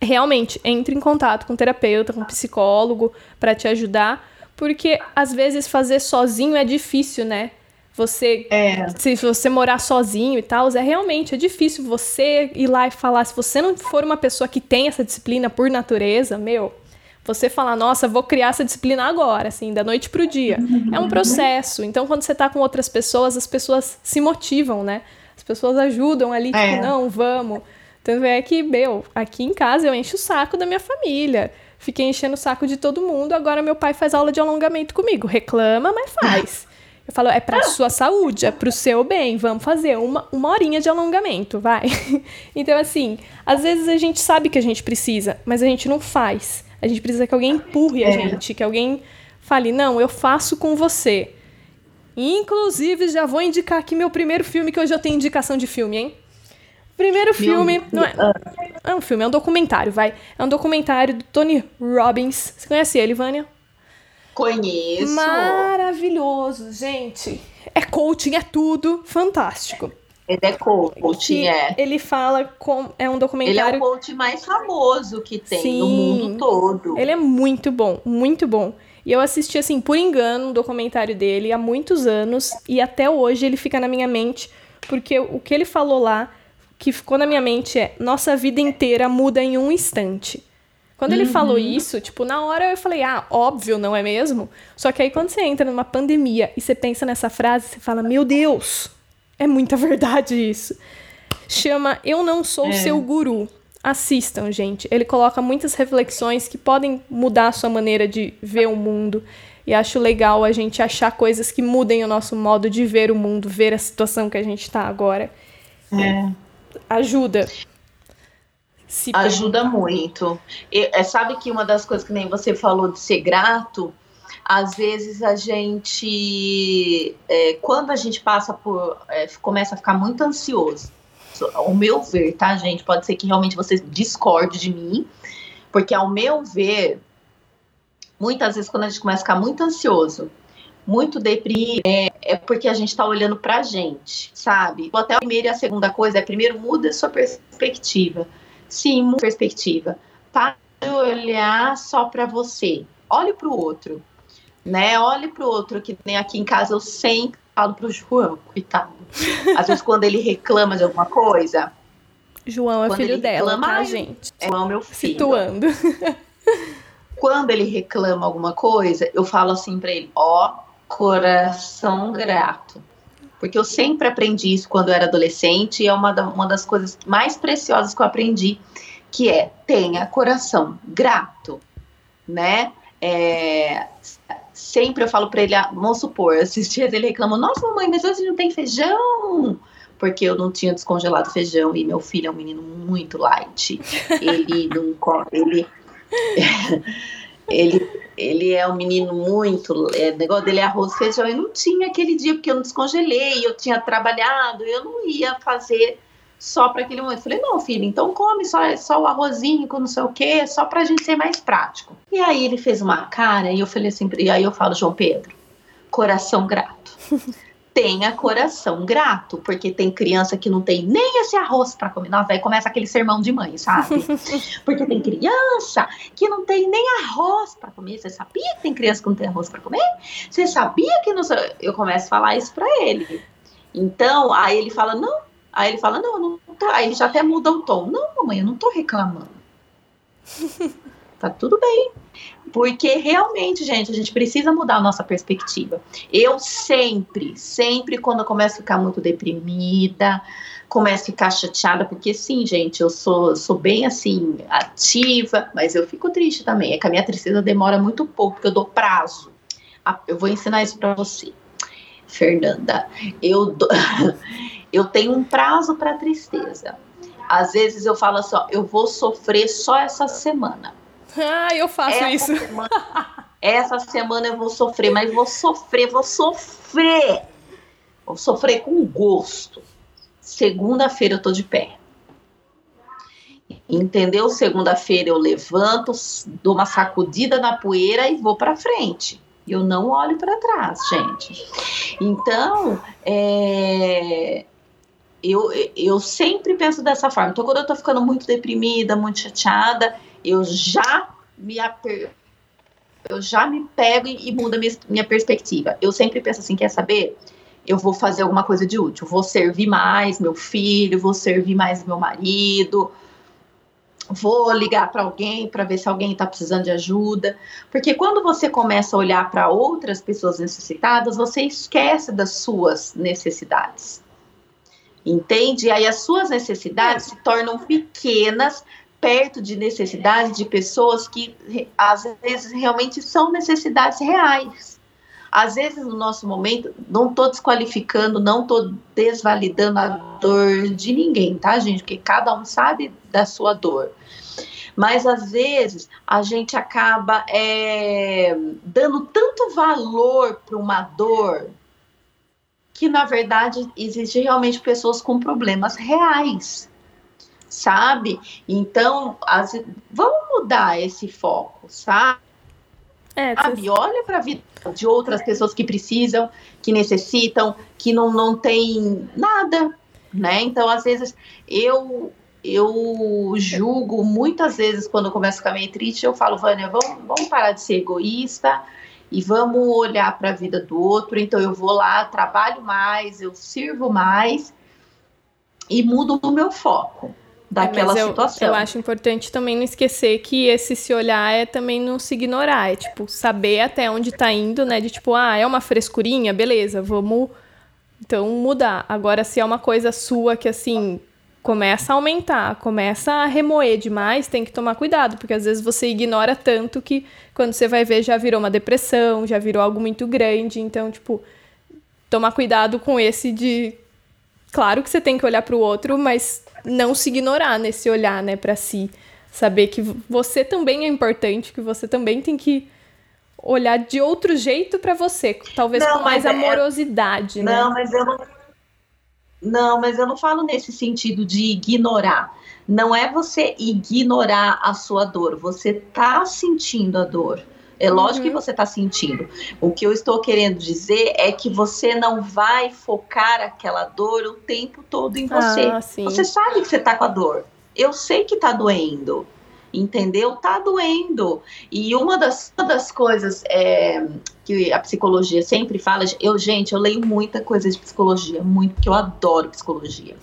realmente entre em contato com terapeuta, com psicólogo para te ajudar, porque às vezes fazer sozinho é difícil, né? Você, é. se você morar sozinho e tal, é realmente é difícil você ir lá e falar. Se você não for uma pessoa que tem essa disciplina por natureza, meu, você falar, nossa, vou criar essa disciplina agora, assim, da noite pro dia. É um processo. Então, quando você tá com outras pessoas, as pessoas se motivam, né? As pessoas ajudam ali, tipo, é. não, vamos. Tanto é que, meu, aqui em casa eu encho o saco da minha família. Fiquei enchendo o saco de todo mundo. Agora meu pai faz aula de alongamento comigo. Reclama, mas faz. Eu falo, é pra sua saúde, é pro seu bem, vamos fazer uma, uma horinha de alongamento, vai. então, assim, às vezes a gente sabe que a gente precisa, mas a gente não faz. A gente precisa que alguém empurre a é. gente, que alguém fale, não, eu faço com você. Inclusive, já vou indicar aqui meu primeiro filme, que hoje eu tenho indicação de filme, hein? Primeiro filme. Não é, é um filme, é um documentário, vai. É um documentário do Tony Robbins. Você conhece ele, Vânia? Conheço. Maravilhoso, gente. É coaching, é tudo. Fantástico. Ele é coaching, é. Ele fala com. É um documentário. Ele é o coach mais famoso que tem Sim, no mundo todo. Ele é muito bom, muito bom. E eu assisti, assim, por engano, um documentário dele há muitos anos. E até hoje ele fica na minha mente. Porque o que ele falou lá que ficou na minha mente é: nossa vida inteira muda em um instante. Quando ele uhum. falou isso, tipo, na hora eu falei, ah, óbvio, não é mesmo? Só que aí quando você entra numa pandemia e você pensa nessa frase, você fala, meu Deus, é muita verdade isso. Chama Eu Não Sou é. Seu Guru. Assistam, gente. Ele coloca muitas reflexões que podem mudar a sua maneira de ver o mundo. E acho legal a gente achar coisas que mudem o nosso modo de ver o mundo, ver a situação que a gente está agora. É ajuda. Se ajuda muito. E, é, sabe que uma das coisas que nem você falou de ser grato, às vezes a gente, é, quando a gente passa por, é, começa a ficar muito ansioso, ao meu ver, tá, gente? Pode ser que realmente você discorde de mim, porque ao meu ver, muitas vezes quando a gente começa a ficar muito ansioso, muito deprimido, é, é porque a gente está olhando para a gente, sabe? Até a primeira e a segunda coisa é, primeiro, muda sua perspectiva. Sim, muda a perspectiva. Para de olhar só para você. Olhe para o outro, né? Olhe para o outro, que nem aqui em casa eu sempre falo para o João, coitado. Às vezes quando ele reclama de alguma coisa... João é filho dela, reclama, tá, gente? É o meu filho. Situando. quando ele reclama alguma coisa, eu falo assim para ele: ó, oh, coração grato. Porque eu sempre aprendi isso quando eu era adolescente e é uma, da, uma das coisas mais preciosas que eu aprendi, que é tenha coração grato, né? É, sempre eu falo para ele, ah, vamos supor, esses dias ele reclama, nossa mamãe, mas hoje não tem feijão, porque eu não tinha descongelado feijão e meu filho é um menino muito light, ele não ele ele, ele é um menino muito. É, o negócio dele é arroz e feijão. E não tinha aquele dia, porque eu não descongelei, eu tinha trabalhado, eu não ia fazer só para aquele momento. Falei, não, filho, então come só, só o arrozinho com não sei o quê, só para a gente ser mais prático. E aí ele fez uma cara e eu falei assim, e aí eu falo, João Pedro, coração grato. tenha coração grato, porque tem criança que não tem nem esse arroz para comer. Nossa, aí começa aquele sermão de mãe, sabe? Porque tem criança que não tem nem arroz para comer. Você sabia que tem criança que não tem arroz para comer? Você sabia que não. Eu começo a falar isso para ele. Então, aí ele fala, não. Aí ele fala, não, não tô. Aí ele já até muda o tom. Não, mamãe, eu não tô reclamando. tá tudo bem. Porque realmente, gente, a gente precisa mudar a nossa perspectiva. Eu sempre, sempre, quando eu começo a ficar muito deprimida, começo a ficar chateada, porque sim, gente, eu sou, sou bem assim, ativa, mas eu fico triste também. É que a minha tristeza demora muito pouco, porque eu dou prazo. Eu vou ensinar isso para você. Fernanda, eu, do... eu tenho um prazo para tristeza. Às vezes eu falo assim, ó, eu vou sofrer só essa semana. Ah, eu faço essa isso. Semana, essa semana eu vou sofrer, mas vou sofrer, vou sofrer. Vou sofrer com gosto. Segunda-feira eu tô de pé. Entendeu? Segunda-feira eu levanto, dou uma sacudida na poeira e vou para frente. Eu não olho para trás, gente. Então, é, eu, eu sempre penso dessa forma. Então, quando eu tô ficando muito deprimida, muito chateada, eu já me aper... eu já me pego e, e muda minha, minha perspectiva. Eu sempre penso assim, quer saber? Eu vou fazer alguma coisa de útil, vou servir mais meu filho, vou servir mais meu marido, vou ligar para alguém para ver se alguém está precisando de ajuda. Porque quando você começa a olhar para outras pessoas necessitadas, você esquece das suas necessidades. Entende? E aí as suas necessidades se tornam pequenas perto de necessidades de pessoas que às vezes realmente são necessidades reais. às vezes no nosso momento, não estou desqualificando, não estou desvalidando a dor de ninguém, tá, gente? Porque cada um sabe da sua dor. Mas às vezes a gente acaba é, dando tanto valor para uma dor que na verdade existe realmente pessoas com problemas reais, sabe? Então, as, vamos mudar esse foco, sabe? É, sabe? Olha para a vida de outras pessoas que precisam, que necessitam, que não, não tem nada, né? Então, às vezes, eu eu julgo muitas vezes quando eu começo a ficar meio triste, eu falo, Vânia, vamos, vamos parar de ser egoísta e vamos olhar para a vida do outro. Então eu vou lá, trabalho mais, eu sirvo mais e mudo o meu foco daquela é, eu, situação. Eu acho importante também não esquecer que esse se olhar é também não se ignorar, é tipo saber até onde tá indo, né? De tipo, ah, é uma frescurinha, beleza, vamos então mudar. Agora se é uma coisa sua que assim começa a aumentar, começa a remoer demais, tem que tomar cuidado, porque às vezes você ignora tanto que quando você vai ver já virou uma depressão, já virou algo muito grande. Então, tipo, tomar cuidado com esse de. Claro que você tem que olhar para o outro, mas não se ignorar nesse olhar, né, para si. Saber que você também é importante, que você também tem que olhar de outro jeito para você, talvez não, com mais é... amorosidade, não, né? Não, mas eu não não, mas eu não falo nesse sentido de ignorar. Não é você ignorar a sua dor, você tá sentindo a dor. É lógico uhum. que você está sentindo. O que eu estou querendo dizer é que você não vai focar aquela dor o tempo todo em você. Ah, você sabe que você está com a dor. Eu sei que está doendo entendeu? Tá doendo. E uma das, uma das coisas é, que a psicologia sempre fala, eu, gente, eu leio muita coisa de psicologia, muito, porque eu adoro psicologia.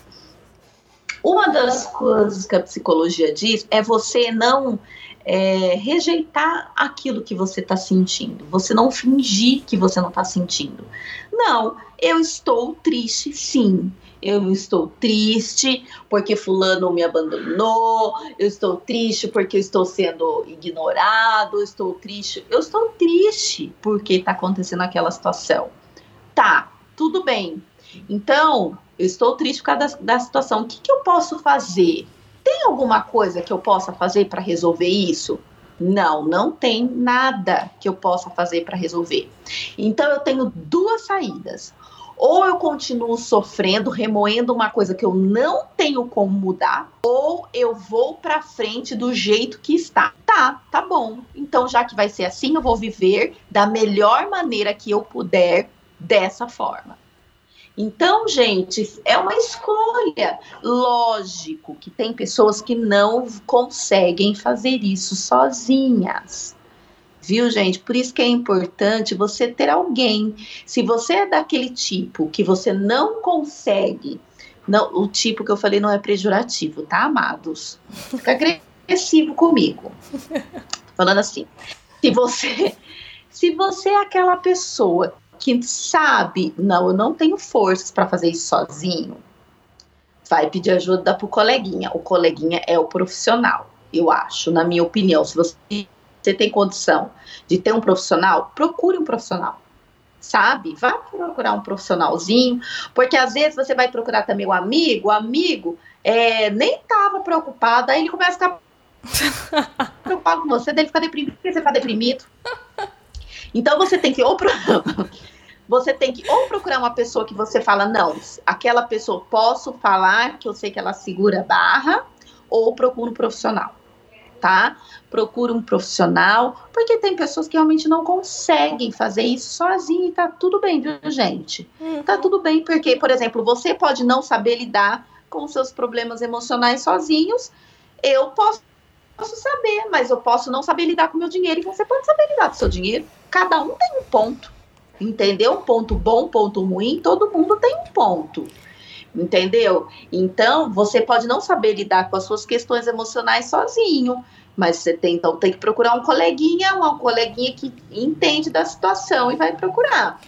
Uma das coisas que a psicologia diz é você não é, rejeitar aquilo que você está sentindo, você não fingir que você não está sentindo. Não, eu estou triste, sim eu estou triste porque fulano me abandonou, eu estou triste porque estou sendo ignorado, eu estou triste, eu estou triste porque está acontecendo aquela situação. Tá, tudo bem. Então, eu estou triste por causa da, da situação. O que, que eu posso fazer? Tem alguma coisa que eu possa fazer para resolver isso? Não, não tem nada que eu possa fazer para resolver. Então eu tenho duas saídas ou eu continuo sofrendo, remoendo uma coisa que eu não tenho como mudar, ou eu vou para frente do jeito que está. Tá, tá bom. Então, já que vai ser assim, eu vou viver da melhor maneira que eu puder dessa forma. Então, gente, é uma escolha. Lógico que tem pessoas que não conseguem fazer isso sozinhas. Viu, gente? Por isso que é importante você ter alguém. Se você é daquele tipo que você não consegue, não, o tipo que eu falei não é pejorativo, tá, amados? Fica agressivo comigo. Tô falando assim. Se você, se você é aquela pessoa que sabe, não, eu não tenho forças para fazer isso sozinho, vai pedir ajuda pro coleguinha. O coleguinha é o profissional, eu acho, na minha opinião. Se você você tem condição de ter um profissional, procure um profissional. Sabe? Vá procurar um profissionalzinho, porque às vezes você vai procurar também um amigo, o amigo é, nem estava preocupado, aí ele começa a ficar preocupado com você, daí ele fica deprimido, porque você fica deprimido. Então você tem que ou pro... você tem que ou procurar uma pessoa que você fala, não, aquela pessoa posso falar, que eu sei que ela segura barra, ou procura um profissional tá? Procura um profissional, porque tem pessoas que realmente não conseguem fazer isso sozinho e tá tudo bem, viu, gente? Hum. Tá tudo bem, porque, por exemplo, você pode não saber lidar com seus problemas emocionais sozinhos. Eu posso, posso saber, mas eu posso não saber lidar com meu dinheiro e você pode saber lidar com seu dinheiro. Cada um tem um ponto. Entendeu? Ponto bom, ponto ruim, todo mundo tem um ponto entendeu? Então, você pode não saber lidar com as suas questões emocionais sozinho, mas você tem, então, tem que procurar um coleguinha, uma coleguinha que entende da situação e vai procurar.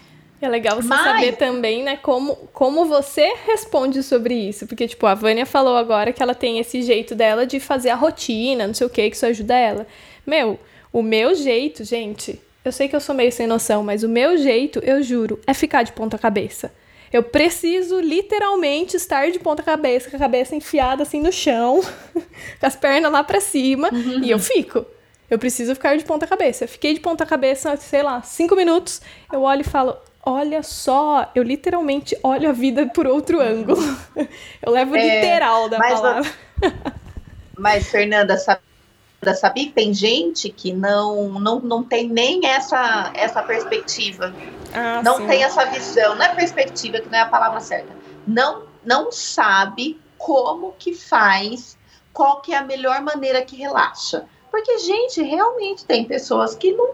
É legal você mas... saber também, né, como, como você responde sobre isso. Porque, tipo, a Vânia falou agora que ela tem esse jeito dela de fazer a rotina, não sei o que, que isso ajuda ela. Meu, o meu jeito, gente, eu sei que eu sou meio sem noção, mas o meu jeito, eu juro, é ficar de ponta cabeça. Eu preciso literalmente estar de ponta cabeça, com a cabeça enfiada assim no chão, com as pernas lá para cima, uhum. e eu fico. Eu preciso ficar de ponta cabeça. Eu fiquei de ponta cabeça, sei lá, cinco minutos. Eu olho e falo: Olha só, eu literalmente olho a vida por outro ângulo. Eu levo é, literal da mas, palavra. Mas, Fernanda, sabe, sabia que tem gente que não, não, não tem nem essa, essa perspectiva. Ah, não sim. tem essa visão. Não é perspectiva, que não é a palavra certa. Não, não sabe como que faz, qual que é a melhor maneira que relaxa. Porque, gente, realmente tem pessoas que não,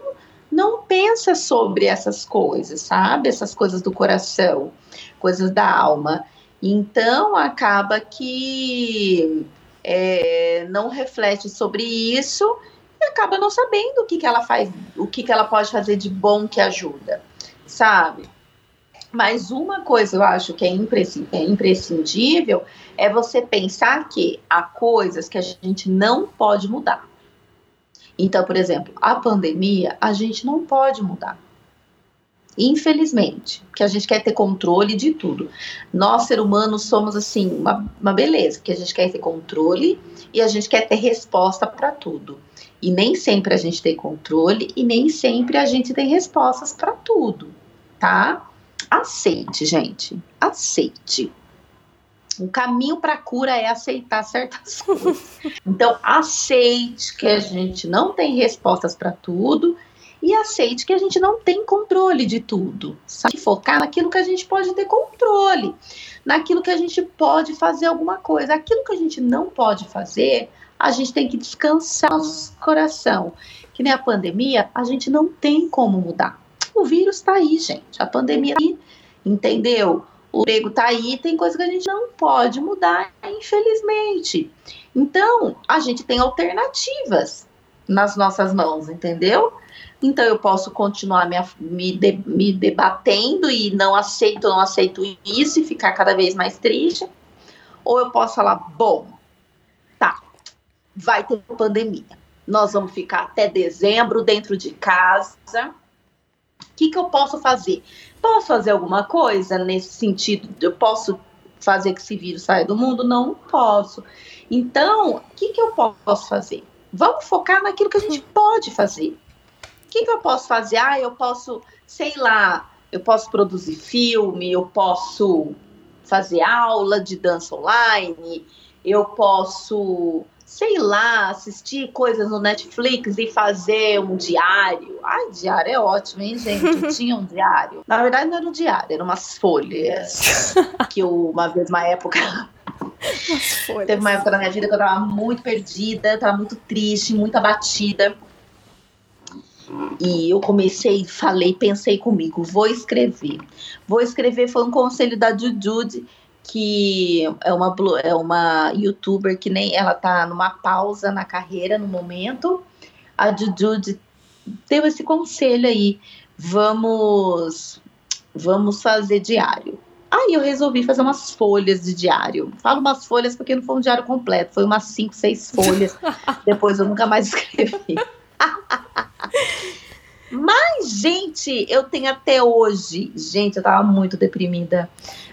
não pensa sobre essas coisas, sabe? Essas coisas do coração, coisas da alma. Então, acaba que é, não reflete sobre isso e acaba não sabendo o que, que ela faz, o que, que ela pode fazer de bom que ajuda, sabe? Mas uma coisa eu acho que é, é imprescindível é você pensar que há coisas que a gente não pode mudar. Então, por exemplo, a pandemia a gente não pode mudar. Infelizmente, que a gente quer ter controle de tudo. Nós, ser humanos, somos assim, uma, uma beleza, que a gente quer ter controle e a gente quer ter resposta para tudo. E nem sempre a gente tem controle e nem sempre a gente tem respostas para tudo, tá? Aceite, gente. Aceite. O caminho para a cura é aceitar certas coisas. Então, aceite que a gente não tem respostas para tudo e aceite que a gente não tem controle de tudo. Sabe? Focar naquilo que a gente pode ter controle, naquilo que a gente pode fazer alguma coisa. Aquilo que a gente não pode fazer, a gente tem que descansar nosso coração. Que nem a pandemia, a gente não tem como mudar. O vírus está aí, gente. A pandemia está aí, entendeu? o emprego está aí, tem coisa que a gente não pode mudar, infelizmente. Então, a gente tem alternativas nas nossas mãos, entendeu? Então, eu posso continuar me, me, de, me debatendo e não aceito, não aceito isso e ficar cada vez mais triste. Ou eu posso falar, bom, tá, vai ter pandemia. Nós vamos ficar até dezembro dentro de casa. O que, que eu posso fazer? Posso fazer alguma coisa nesse sentido? Eu posso fazer que esse vírus saia do mundo? Não posso. Então, o que, que eu posso fazer? Vamos focar naquilo que a gente pode fazer. O que, que eu posso fazer? Ah, eu posso, sei lá, eu posso produzir filme, eu posso fazer aula de dança online, eu posso sei lá, assistir coisas no Netflix e fazer um diário. Ai, diário é ótimo, hein, gente? Eu tinha um diário. Na verdade, não era um diário, eram umas folhas. que eu, uma vez, uma época. Teve uma época da minha vida que eu tava muito perdida, tava muito triste, muito abatida. E eu comecei, falei, pensei comigo, vou escrever. Vou escrever, foi um conselho da Jujude que é uma, é uma youtuber que nem ela tá numa pausa na carreira no momento. A Juju deu esse conselho aí, vamos vamos fazer diário. Aí eu resolvi fazer umas folhas de diário. Falo umas folhas porque não foi um diário completo, foi umas cinco, seis folhas. Depois eu nunca mais escrevi. Mas, gente, eu tenho até hoje. Gente, eu tava muito deprimida.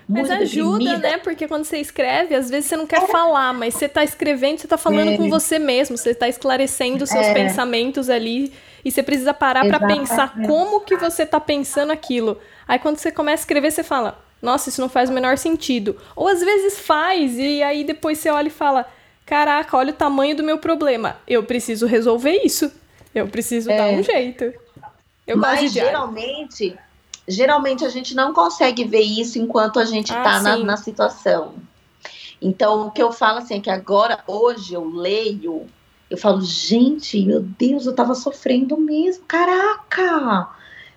Mas ajuda, deprimida. né? Porque quando você escreve, às vezes você não quer é. falar, mas você tá escrevendo, você tá falando é. com você mesmo, você tá esclarecendo os seus é. pensamentos ali. E você precisa parar para pensar como que você tá pensando aquilo. Aí quando você começa a escrever, você fala, nossa, isso não faz o menor sentido. Ou às vezes faz, e aí depois você olha e fala, caraca, olha o tamanho do meu problema. Eu preciso resolver isso. Eu preciso dar um é. jeito. Eu Mas geralmente geralmente a gente não consegue ver isso enquanto a gente está ah, na, na, situação. Então, o que eu falo assim é que agora, hoje, eu leio, eu falo, gente, meu Deus, eu tava sofrendo mesmo, caraca!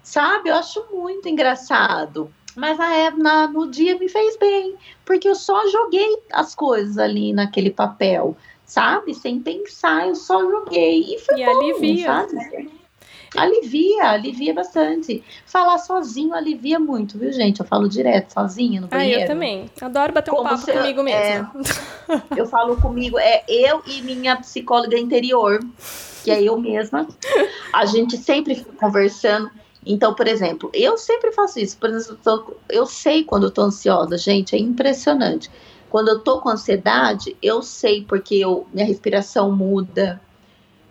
Sabe? Eu acho muito engraçado. Mas na, na, no dia me fez bem, porque eu só joguei as coisas ali naquele papel, sabe? Sem pensar, eu só joguei. E foi e bom, alivia. sabe? Alivia, alivia bastante. Falar sozinho alivia muito, viu, gente? Eu falo direto, sozinha no banheiro. Ah, eu também. Adoro bater um Como papo comigo mesmo. É, eu falo comigo, é eu e minha psicóloga interior, que é eu mesma. A gente sempre fica conversando. Então, por exemplo, eu sempre faço isso. Por exemplo, eu sei quando eu tô ansiosa, gente, é impressionante. Quando eu tô com ansiedade, eu sei porque eu, minha respiração muda,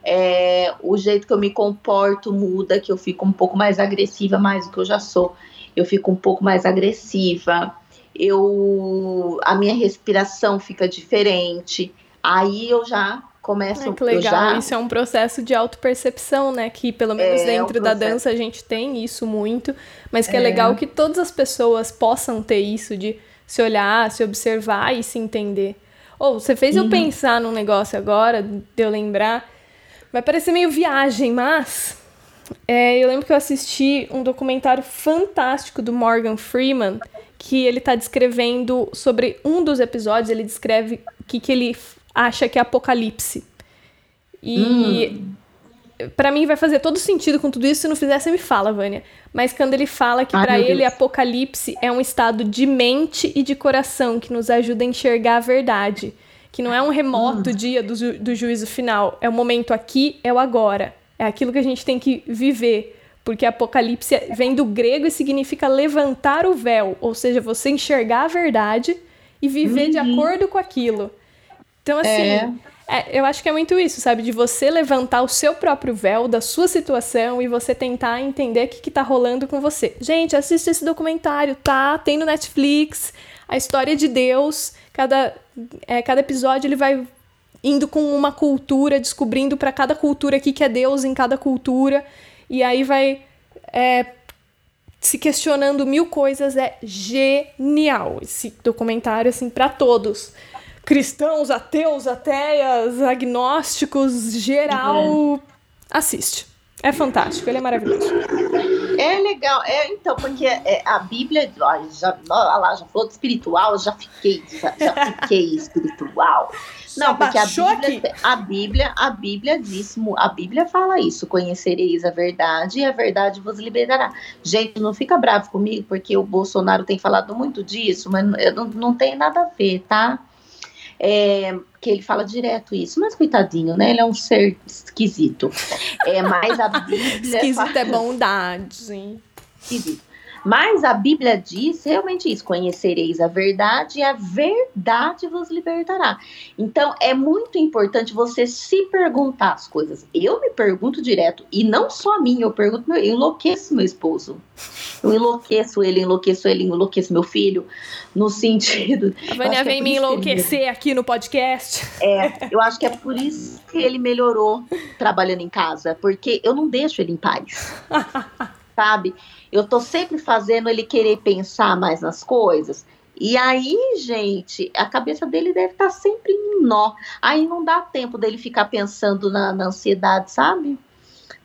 é, o jeito que eu me comporto muda, que eu fico um pouco mais agressiva, mais do que eu já sou. Eu fico um pouco mais agressiva, eu a minha respiração fica diferente. Aí eu já começo. É que legal, já... isso é um processo de autopercepção, né? Que pelo menos é, dentro é um da dança a gente tem isso muito, mas que é. é legal que todas as pessoas possam ter isso de se olhar, se observar e se entender. Ou oh, você fez uhum. eu pensar num negócio agora, de eu lembrar. Vai parecer meio viagem, mas é, eu lembro que eu assisti um documentário fantástico do Morgan Freeman, que ele está descrevendo sobre um dos episódios, ele descreve o que, que ele acha que é apocalipse. E hum para mim vai fazer todo sentido com tudo isso. Se não fizer, você me fala, Vânia. Mas quando ele fala que para ele Deus. Apocalipse é um estado de mente e de coração que nos ajuda a enxergar a verdade. Que não é um remoto hum. dia do, ju do juízo final. É o momento aqui, é o agora. É aquilo que a gente tem que viver. Porque Apocalipse vem do grego e significa levantar o véu. Ou seja, você enxergar a verdade e viver uhum. de acordo com aquilo. Então, assim. É é, eu acho que é muito isso, sabe? De você levantar o seu próprio véu da sua situação e você tentar entender o que, que tá rolando com você. Gente, assista esse documentário, tá? Tem no Netflix. A história de Deus. Cada, é, cada episódio ele vai indo com uma cultura, descobrindo para cada cultura o que, que é Deus em cada cultura. E aí vai é, se questionando mil coisas. É genial esse documentário, assim, para todos cristãos, ateus, ateias, agnósticos, geral, uhum. assiste. É fantástico, ele é maravilhoso. É legal, é então, porque é, a Bíblia, ó, já, ó, lá, já falou de espiritual, já fiquei, já, já fiquei espiritual. Não, porque a Bíblia, a Bíblia, a Bíblia diz, a Bíblia fala isso, conhecereis a verdade e a verdade vos libertará. Gente, não fica bravo comigo, porque o Bolsonaro tem falado muito disso, mas não, não tem nada a ver, tá? É, que ele fala direto isso, mas coitadinho, né? Ele é um ser esquisito. É, mas a Bíblia. Esquisito é bondade. Esquisito. Mas a Bíblia diz realmente isso: conhecereis a verdade e a verdade vos libertará. Então é muito importante você se perguntar as coisas. Eu me pergunto direto, e não só a mim, eu pergunto, eu enlouqueço meu esposo. Eu enlouqueço ele, enlouqueço ele, enlouqueço meu filho, no sentido. A Vânia é vem é me enlouquecer ele... aqui no podcast. É, eu acho que é por isso que ele melhorou trabalhando em casa, porque eu não deixo ele em paz. sabe? Eu tô sempre fazendo ele querer pensar mais nas coisas. E aí, gente, a cabeça dele deve estar tá sempre em nó. Aí não dá tempo dele ficar pensando na, na ansiedade, sabe?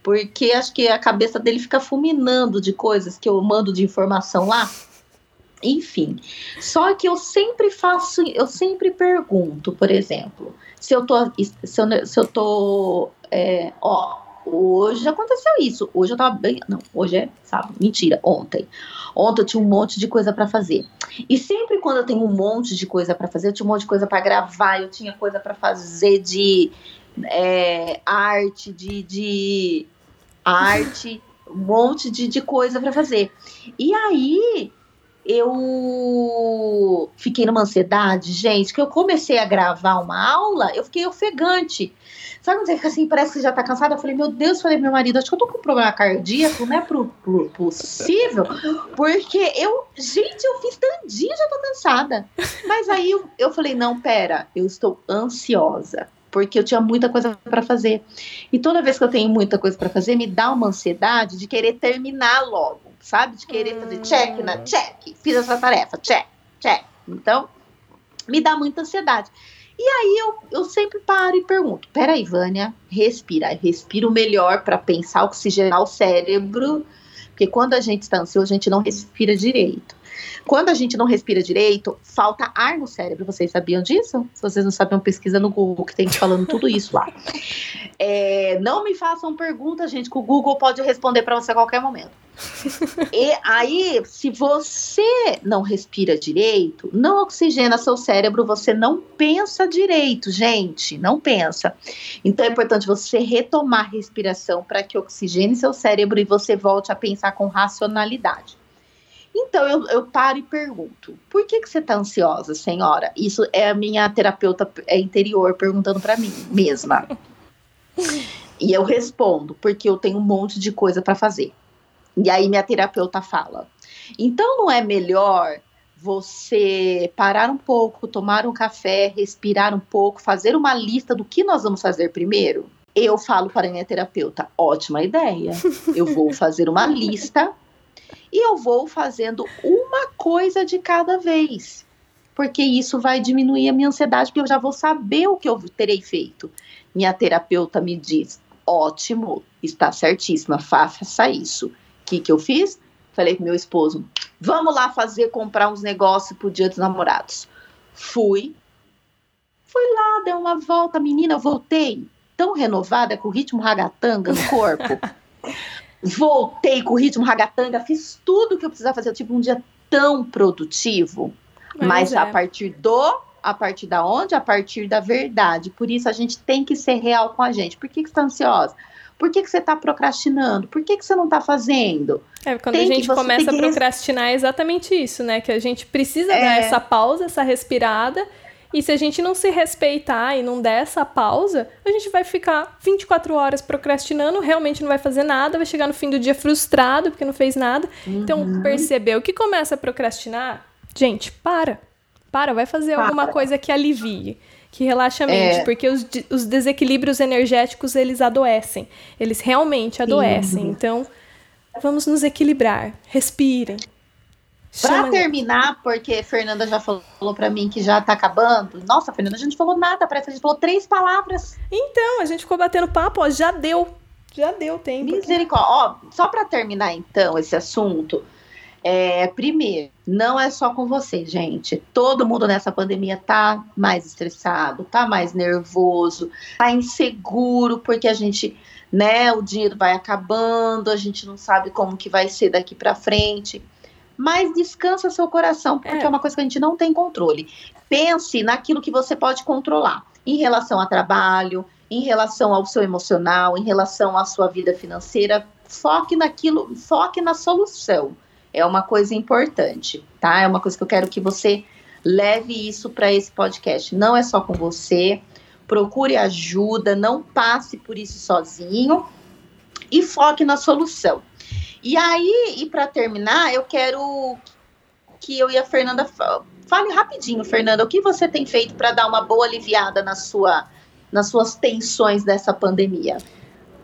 Porque acho que a cabeça dele fica fulminando de coisas que eu mando de informação lá. Enfim, só que eu sempre faço, eu sempre pergunto, por exemplo, se eu tô, se eu, se eu tô, é, ó, Hoje aconteceu isso. Hoje eu tava bem. Não, hoje é sábado. Mentira, ontem. Ontem eu tinha um monte de coisa para fazer. E sempre quando eu tenho um monte de coisa para fazer, eu tinha um monte de coisa para gravar, eu tinha coisa para fazer de é, arte, de, de arte, um monte de, de coisa para fazer. E aí eu fiquei numa ansiedade, gente, que eu comecei a gravar uma aula, eu fiquei ofegante. Sabe quando você fica assim, parece que já tá cansada? Eu falei, meu Deus, falei, meu marido, acho que eu tô com um problema cardíaco, não é pro, pro, possível, porque eu, gente, eu fiz tandinho, já tô cansada. Mas aí eu, eu falei, não, pera, eu estou ansiosa porque eu tinha muita coisa para fazer. E toda vez que eu tenho muita coisa para fazer, me dá uma ansiedade de querer terminar logo, sabe? De querer fazer check na check, fiz essa tarefa, check, check. Então, me dá muita ansiedade. E aí eu, eu sempre paro e pergunto: peraí, Vânia, respira. Respira o melhor para pensar, oxigenar o cérebro, porque quando a gente está ansioso, a gente não respira direito. Quando a gente não respira direito, falta ar no cérebro. Vocês sabiam disso? Se vocês não sabiam, pesquisa no Google, que tem falando tudo isso lá. É, não me façam perguntas, gente, que o Google pode responder para você a qualquer momento. e aí, se você não respira direito, não oxigena seu cérebro, você não pensa direito, gente, não pensa. Então é importante você retomar a respiração para que oxigene seu cérebro e você volte a pensar com racionalidade. Então eu, eu paro e pergunto: por que, que você está ansiosa, senhora? Isso é a minha terapeuta é interior perguntando para mim mesma. e eu respondo: porque eu tenho um monte de coisa para fazer. E aí minha terapeuta fala: então não é melhor você parar um pouco, tomar um café, respirar um pouco, fazer uma lista do que nós vamos fazer primeiro? Eu falo para minha terapeuta: ótima ideia. Eu vou fazer uma lista e eu vou fazendo uma coisa de cada vez. Porque isso vai diminuir a minha ansiedade, porque eu já vou saber o que eu terei feito. Minha terapeuta me diz: ótimo, está certíssima, faça isso que, que eu fiz? Falei pro meu esposo: vamos lá fazer, comprar uns negócios pro dia dos namorados. Fui. Fui lá, dei uma volta, menina, voltei tão renovada com o ritmo ragatanga no corpo. voltei com o ritmo ragatanga, fiz tudo que eu precisava fazer. Eu tive um dia tão produtivo, mas, mas é. a partir do a partir da onde? A partir da verdade. Por isso a gente tem que ser real com a gente. Por que, que você está ansiosa? Por que, que você está procrastinando? Por que, que você não está fazendo? É, quando tem a gente começa a procrastinar, é exatamente isso, né? Que a gente precisa é... dar essa pausa, essa respirada. E se a gente não se respeitar e não der essa pausa, a gente vai ficar 24 horas procrastinando, realmente não vai fazer nada, vai chegar no fim do dia frustrado porque não fez nada. Então, uhum. Então, percebeu que começa a procrastinar? Gente, para. Para, vai fazer para. alguma coisa que alivie que relaxa a mente, é... porque os, os desequilíbrios energéticos, eles adoecem. Eles realmente adoecem. Uhum. Então, vamos nos equilibrar. Respirem. Para terminar, porque Fernanda já falou para mim que já tá acabando. Nossa, Fernanda, a gente falou nada, parece que a gente falou três palavras. Então, a gente ficou batendo papo, ó, já deu. Já deu tempo. Misericórdia. Ó, só para terminar então esse assunto, é, primeiro, não é só com você, gente. Todo mundo nessa pandemia tá mais estressado, tá mais nervoso, tá inseguro, porque a gente, né, o dinheiro vai acabando, a gente não sabe como que vai ser daqui para frente. Mas descansa seu coração, porque é. é uma coisa que a gente não tem controle. Pense naquilo que você pode controlar em relação a trabalho, em relação ao seu emocional, em relação à sua vida financeira. Foque naquilo, foque na solução é uma coisa importante, tá? É uma coisa que eu quero que você leve isso para esse podcast. Não é só com você. Procure ajuda, não passe por isso sozinho e foque na solução. E aí, e para terminar, eu quero que eu e a Fernanda fale rapidinho, Fernanda, o que você tem feito para dar uma boa aliviada na sua nas suas tensões dessa pandemia?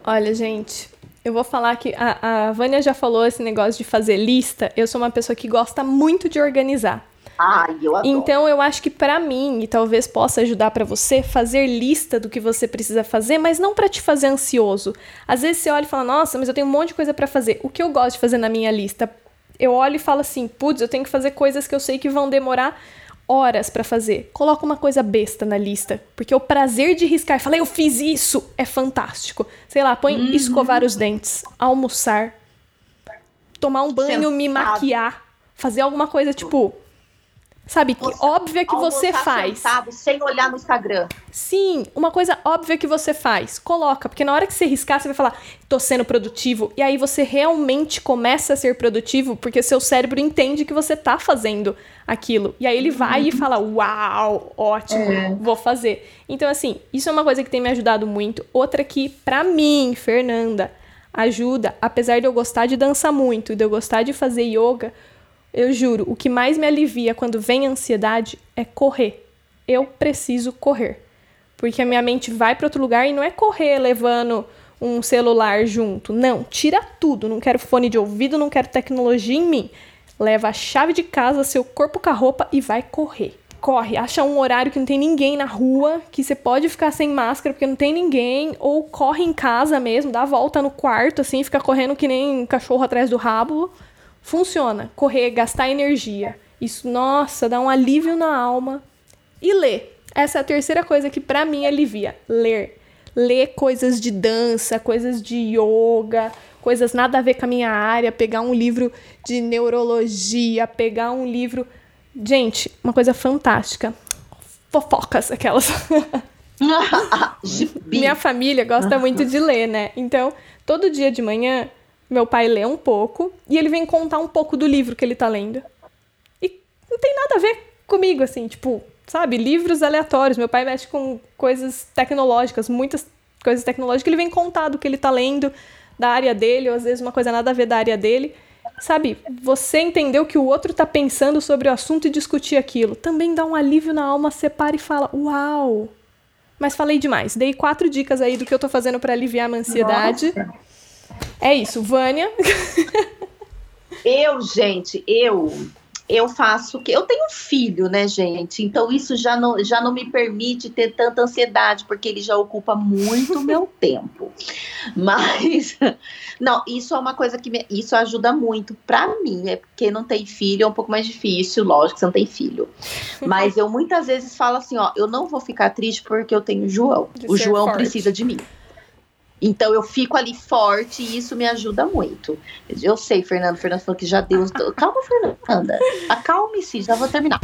Olha, gente, eu vou falar que a, a Vânia já falou esse negócio de fazer lista. Eu sou uma pessoa que gosta muito de organizar. Ah, eu adoro. Então eu acho que para mim e talvez possa ajudar para você fazer lista do que você precisa fazer, mas não para te fazer ansioso. Às vezes você olha e fala: "Nossa, mas eu tenho um monte de coisa para fazer. O que eu gosto de fazer na minha lista?" Eu olho e falo assim: "Putz, eu tenho que fazer coisas que eu sei que vão demorar horas para fazer. Coloca uma coisa besta na lista, porque o prazer de riscar e falar eu fiz isso é fantástico. Sei lá, põe uhum. escovar os dentes, almoçar, tomar um banho, Sentado. me maquiar, fazer alguma coisa tipo Sabe, que óbvia que você faz. Sentado, sem olhar no Instagram. Sim, uma coisa óbvia que você faz. Coloca, porque na hora que você riscar, você vai falar, tô sendo produtivo. E aí você realmente começa a ser produtivo, porque seu cérebro entende que você tá fazendo aquilo. E aí ele vai uhum. e fala, uau, ótimo, é. vou fazer. Então, assim, isso é uma coisa que tem me ajudado muito. Outra que, pra mim, Fernanda, ajuda, apesar de eu gostar de dançar muito, de eu gostar de fazer yoga, eu juro, o que mais me alivia quando vem ansiedade é correr. Eu preciso correr. Porque a minha mente vai para outro lugar e não é correr levando um celular junto. Não, tira tudo. Não quero fone de ouvido, não quero tecnologia em mim. Leva a chave de casa, seu corpo com a roupa e vai correr. Corre, acha um horário que não tem ninguém na rua, que você pode ficar sem máscara porque não tem ninguém, ou corre em casa mesmo, dá a volta no quarto assim, fica correndo que nem um cachorro atrás do rabo Funciona. Correr, gastar energia. Isso, nossa, dá um alívio na alma. E ler. Essa é a terceira coisa que para mim alivia. Ler. Ler coisas de dança, coisas de yoga, coisas nada a ver com a minha área, pegar um livro de neurologia, pegar um livro. Gente, uma coisa fantástica. Fofocas, aquelas. minha família gosta muito de ler, né? Então, todo dia de manhã, meu pai lê um pouco e ele vem contar um pouco do livro que ele tá lendo. E não tem nada a ver comigo, assim, tipo, sabe, livros aleatórios. Meu pai mexe com coisas tecnológicas, muitas coisas tecnológicas. Ele vem contar do que ele tá lendo da área dele, ou às vezes uma coisa nada a ver da área dele. Sabe, você entender o que o outro tá pensando sobre o assunto e discutir aquilo. Também dá um alívio na alma, separa e fala: Uau! Mas falei demais. Dei quatro dicas aí do que eu tô fazendo para aliviar a minha ansiedade. Nossa. É isso, Vânia. eu, gente, eu eu faço que eu tenho um filho, né, gente? Então isso já não, já não me permite ter tanta ansiedade, porque ele já ocupa muito meu tempo. Mas não, isso é uma coisa que me, isso ajuda muito para mim, é porque não tem filho é um pouco mais difícil, lógico você não tem filho. Mas eu muitas vezes falo assim, ó, eu não vou ficar triste porque eu tenho o João. De o João forte. precisa de mim. Então eu fico ali forte e isso me ajuda muito. Eu sei, Fernando. Fernando falou que já deu. Calma, Fernanda. Acalme-se, já vou terminar.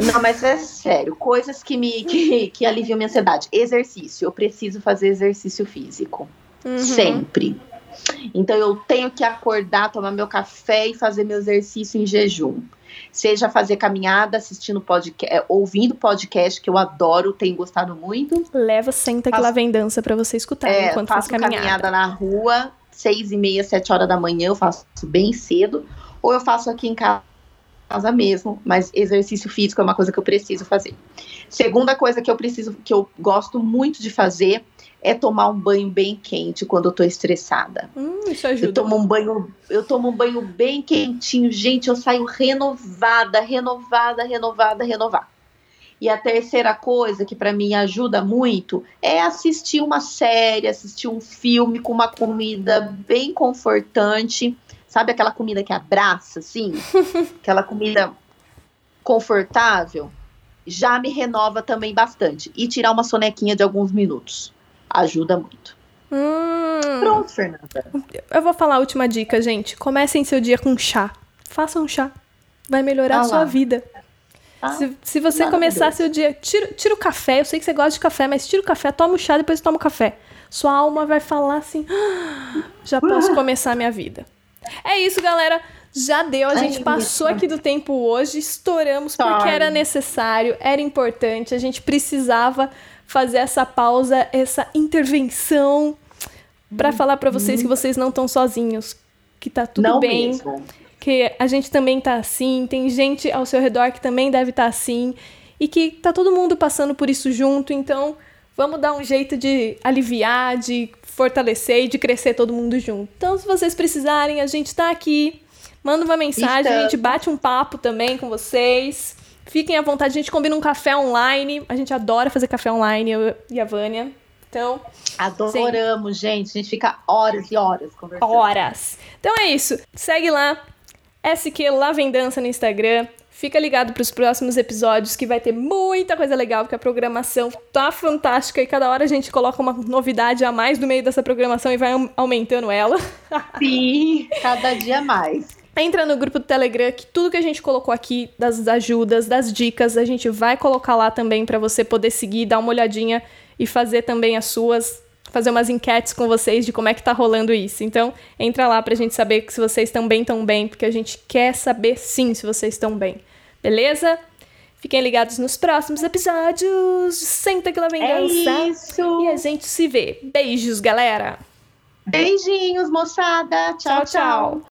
Não, mas é sério. Coisas que me que, que aliviam minha ansiedade. Exercício. Eu preciso fazer exercício físico. Uhum. Sempre. Então eu tenho que acordar, tomar meu café e fazer meu exercício em jejum seja fazer caminhada, assistindo podcast, é, ouvindo podcast que eu adoro, tenho gostado muito. Leva, senta que lá vem dança para você escutar é, enquanto faz caminhada. caminhada na rua, seis e meia, sete horas da manhã, eu faço bem cedo, ou eu faço aqui em casa mesmo, mas exercício físico é uma coisa que eu preciso fazer. Segunda coisa que eu preciso, que eu gosto muito de fazer é tomar um banho bem quente quando eu tô estressada. Hum, isso ajuda. Eu tomo um banho, eu tomo um banho bem quentinho, gente, eu saio renovada, renovada, renovada, renovada. E a terceira coisa que para mim ajuda muito é assistir uma série, assistir um filme com uma comida bem confortante, sabe aquela comida que abraça assim? aquela comida confortável, já me renova também bastante e tirar uma sonequinha de alguns minutos ajuda muito. Hum. Pronto, Fernanda. Eu vou falar a última dica, gente. Comecem seu dia com chá. Faça um chá. Vai melhorar ah a sua vida. Ah, se, se você começar seu dia. Tira, tira o café. Eu sei que você gosta de café, mas tira o café, toma o chá, depois toma o café. Sua alma vai falar assim: ah, já posso começar a minha vida. É isso, galera. Já deu, a gente passou aqui do tempo hoje, estouramos porque era necessário, era importante, a gente precisava fazer essa pausa, essa intervenção para falar para vocês que uhum. vocês não estão sozinhos, que tá tudo não bem. Mesmo. Que a gente também tá assim, tem gente ao seu redor que também deve estar tá assim e que tá todo mundo passando por isso junto, então vamos dar um jeito de aliviar, de fortalecer e de crescer todo mundo junto. Então, se vocês precisarem, a gente tá aqui. Manda uma mensagem, a gente bate um papo também com vocês. Fiquem à vontade, a gente combina um café online. A gente adora fazer café online, eu e a Vânia. Então. Adoramos, sim. gente. A gente fica horas e horas conversando. Horas. Então é isso. Segue lá. SQ Lavendança no Instagram. Fica ligado para os próximos episódios que vai ter muita coisa legal, porque a programação tá fantástica e cada hora a gente coloca uma novidade a mais no meio dessa programação e vai aumentando ela. Sim, cada dia mais. Entra no grupo do Telegram que tudo que a gente colocou aqui, das ajudas, das dicas, a gente vai colocar lá também para você poder seguir, dar uma olhadinha e fazer também as suas, fazer umas enquetes com vocês de como é que tá rolando isso. Então, entra lá pra gente saber se vocês estão bem, tão bem, porque a gente quer saber sim se vocês estão bem. Beleza? Fiquem ligados nos próximos episódios. Senta que lá vem é Isso. E a gente se vê. Beijos, galera. Beijinhos, moçada. tchau. tchau. tchau.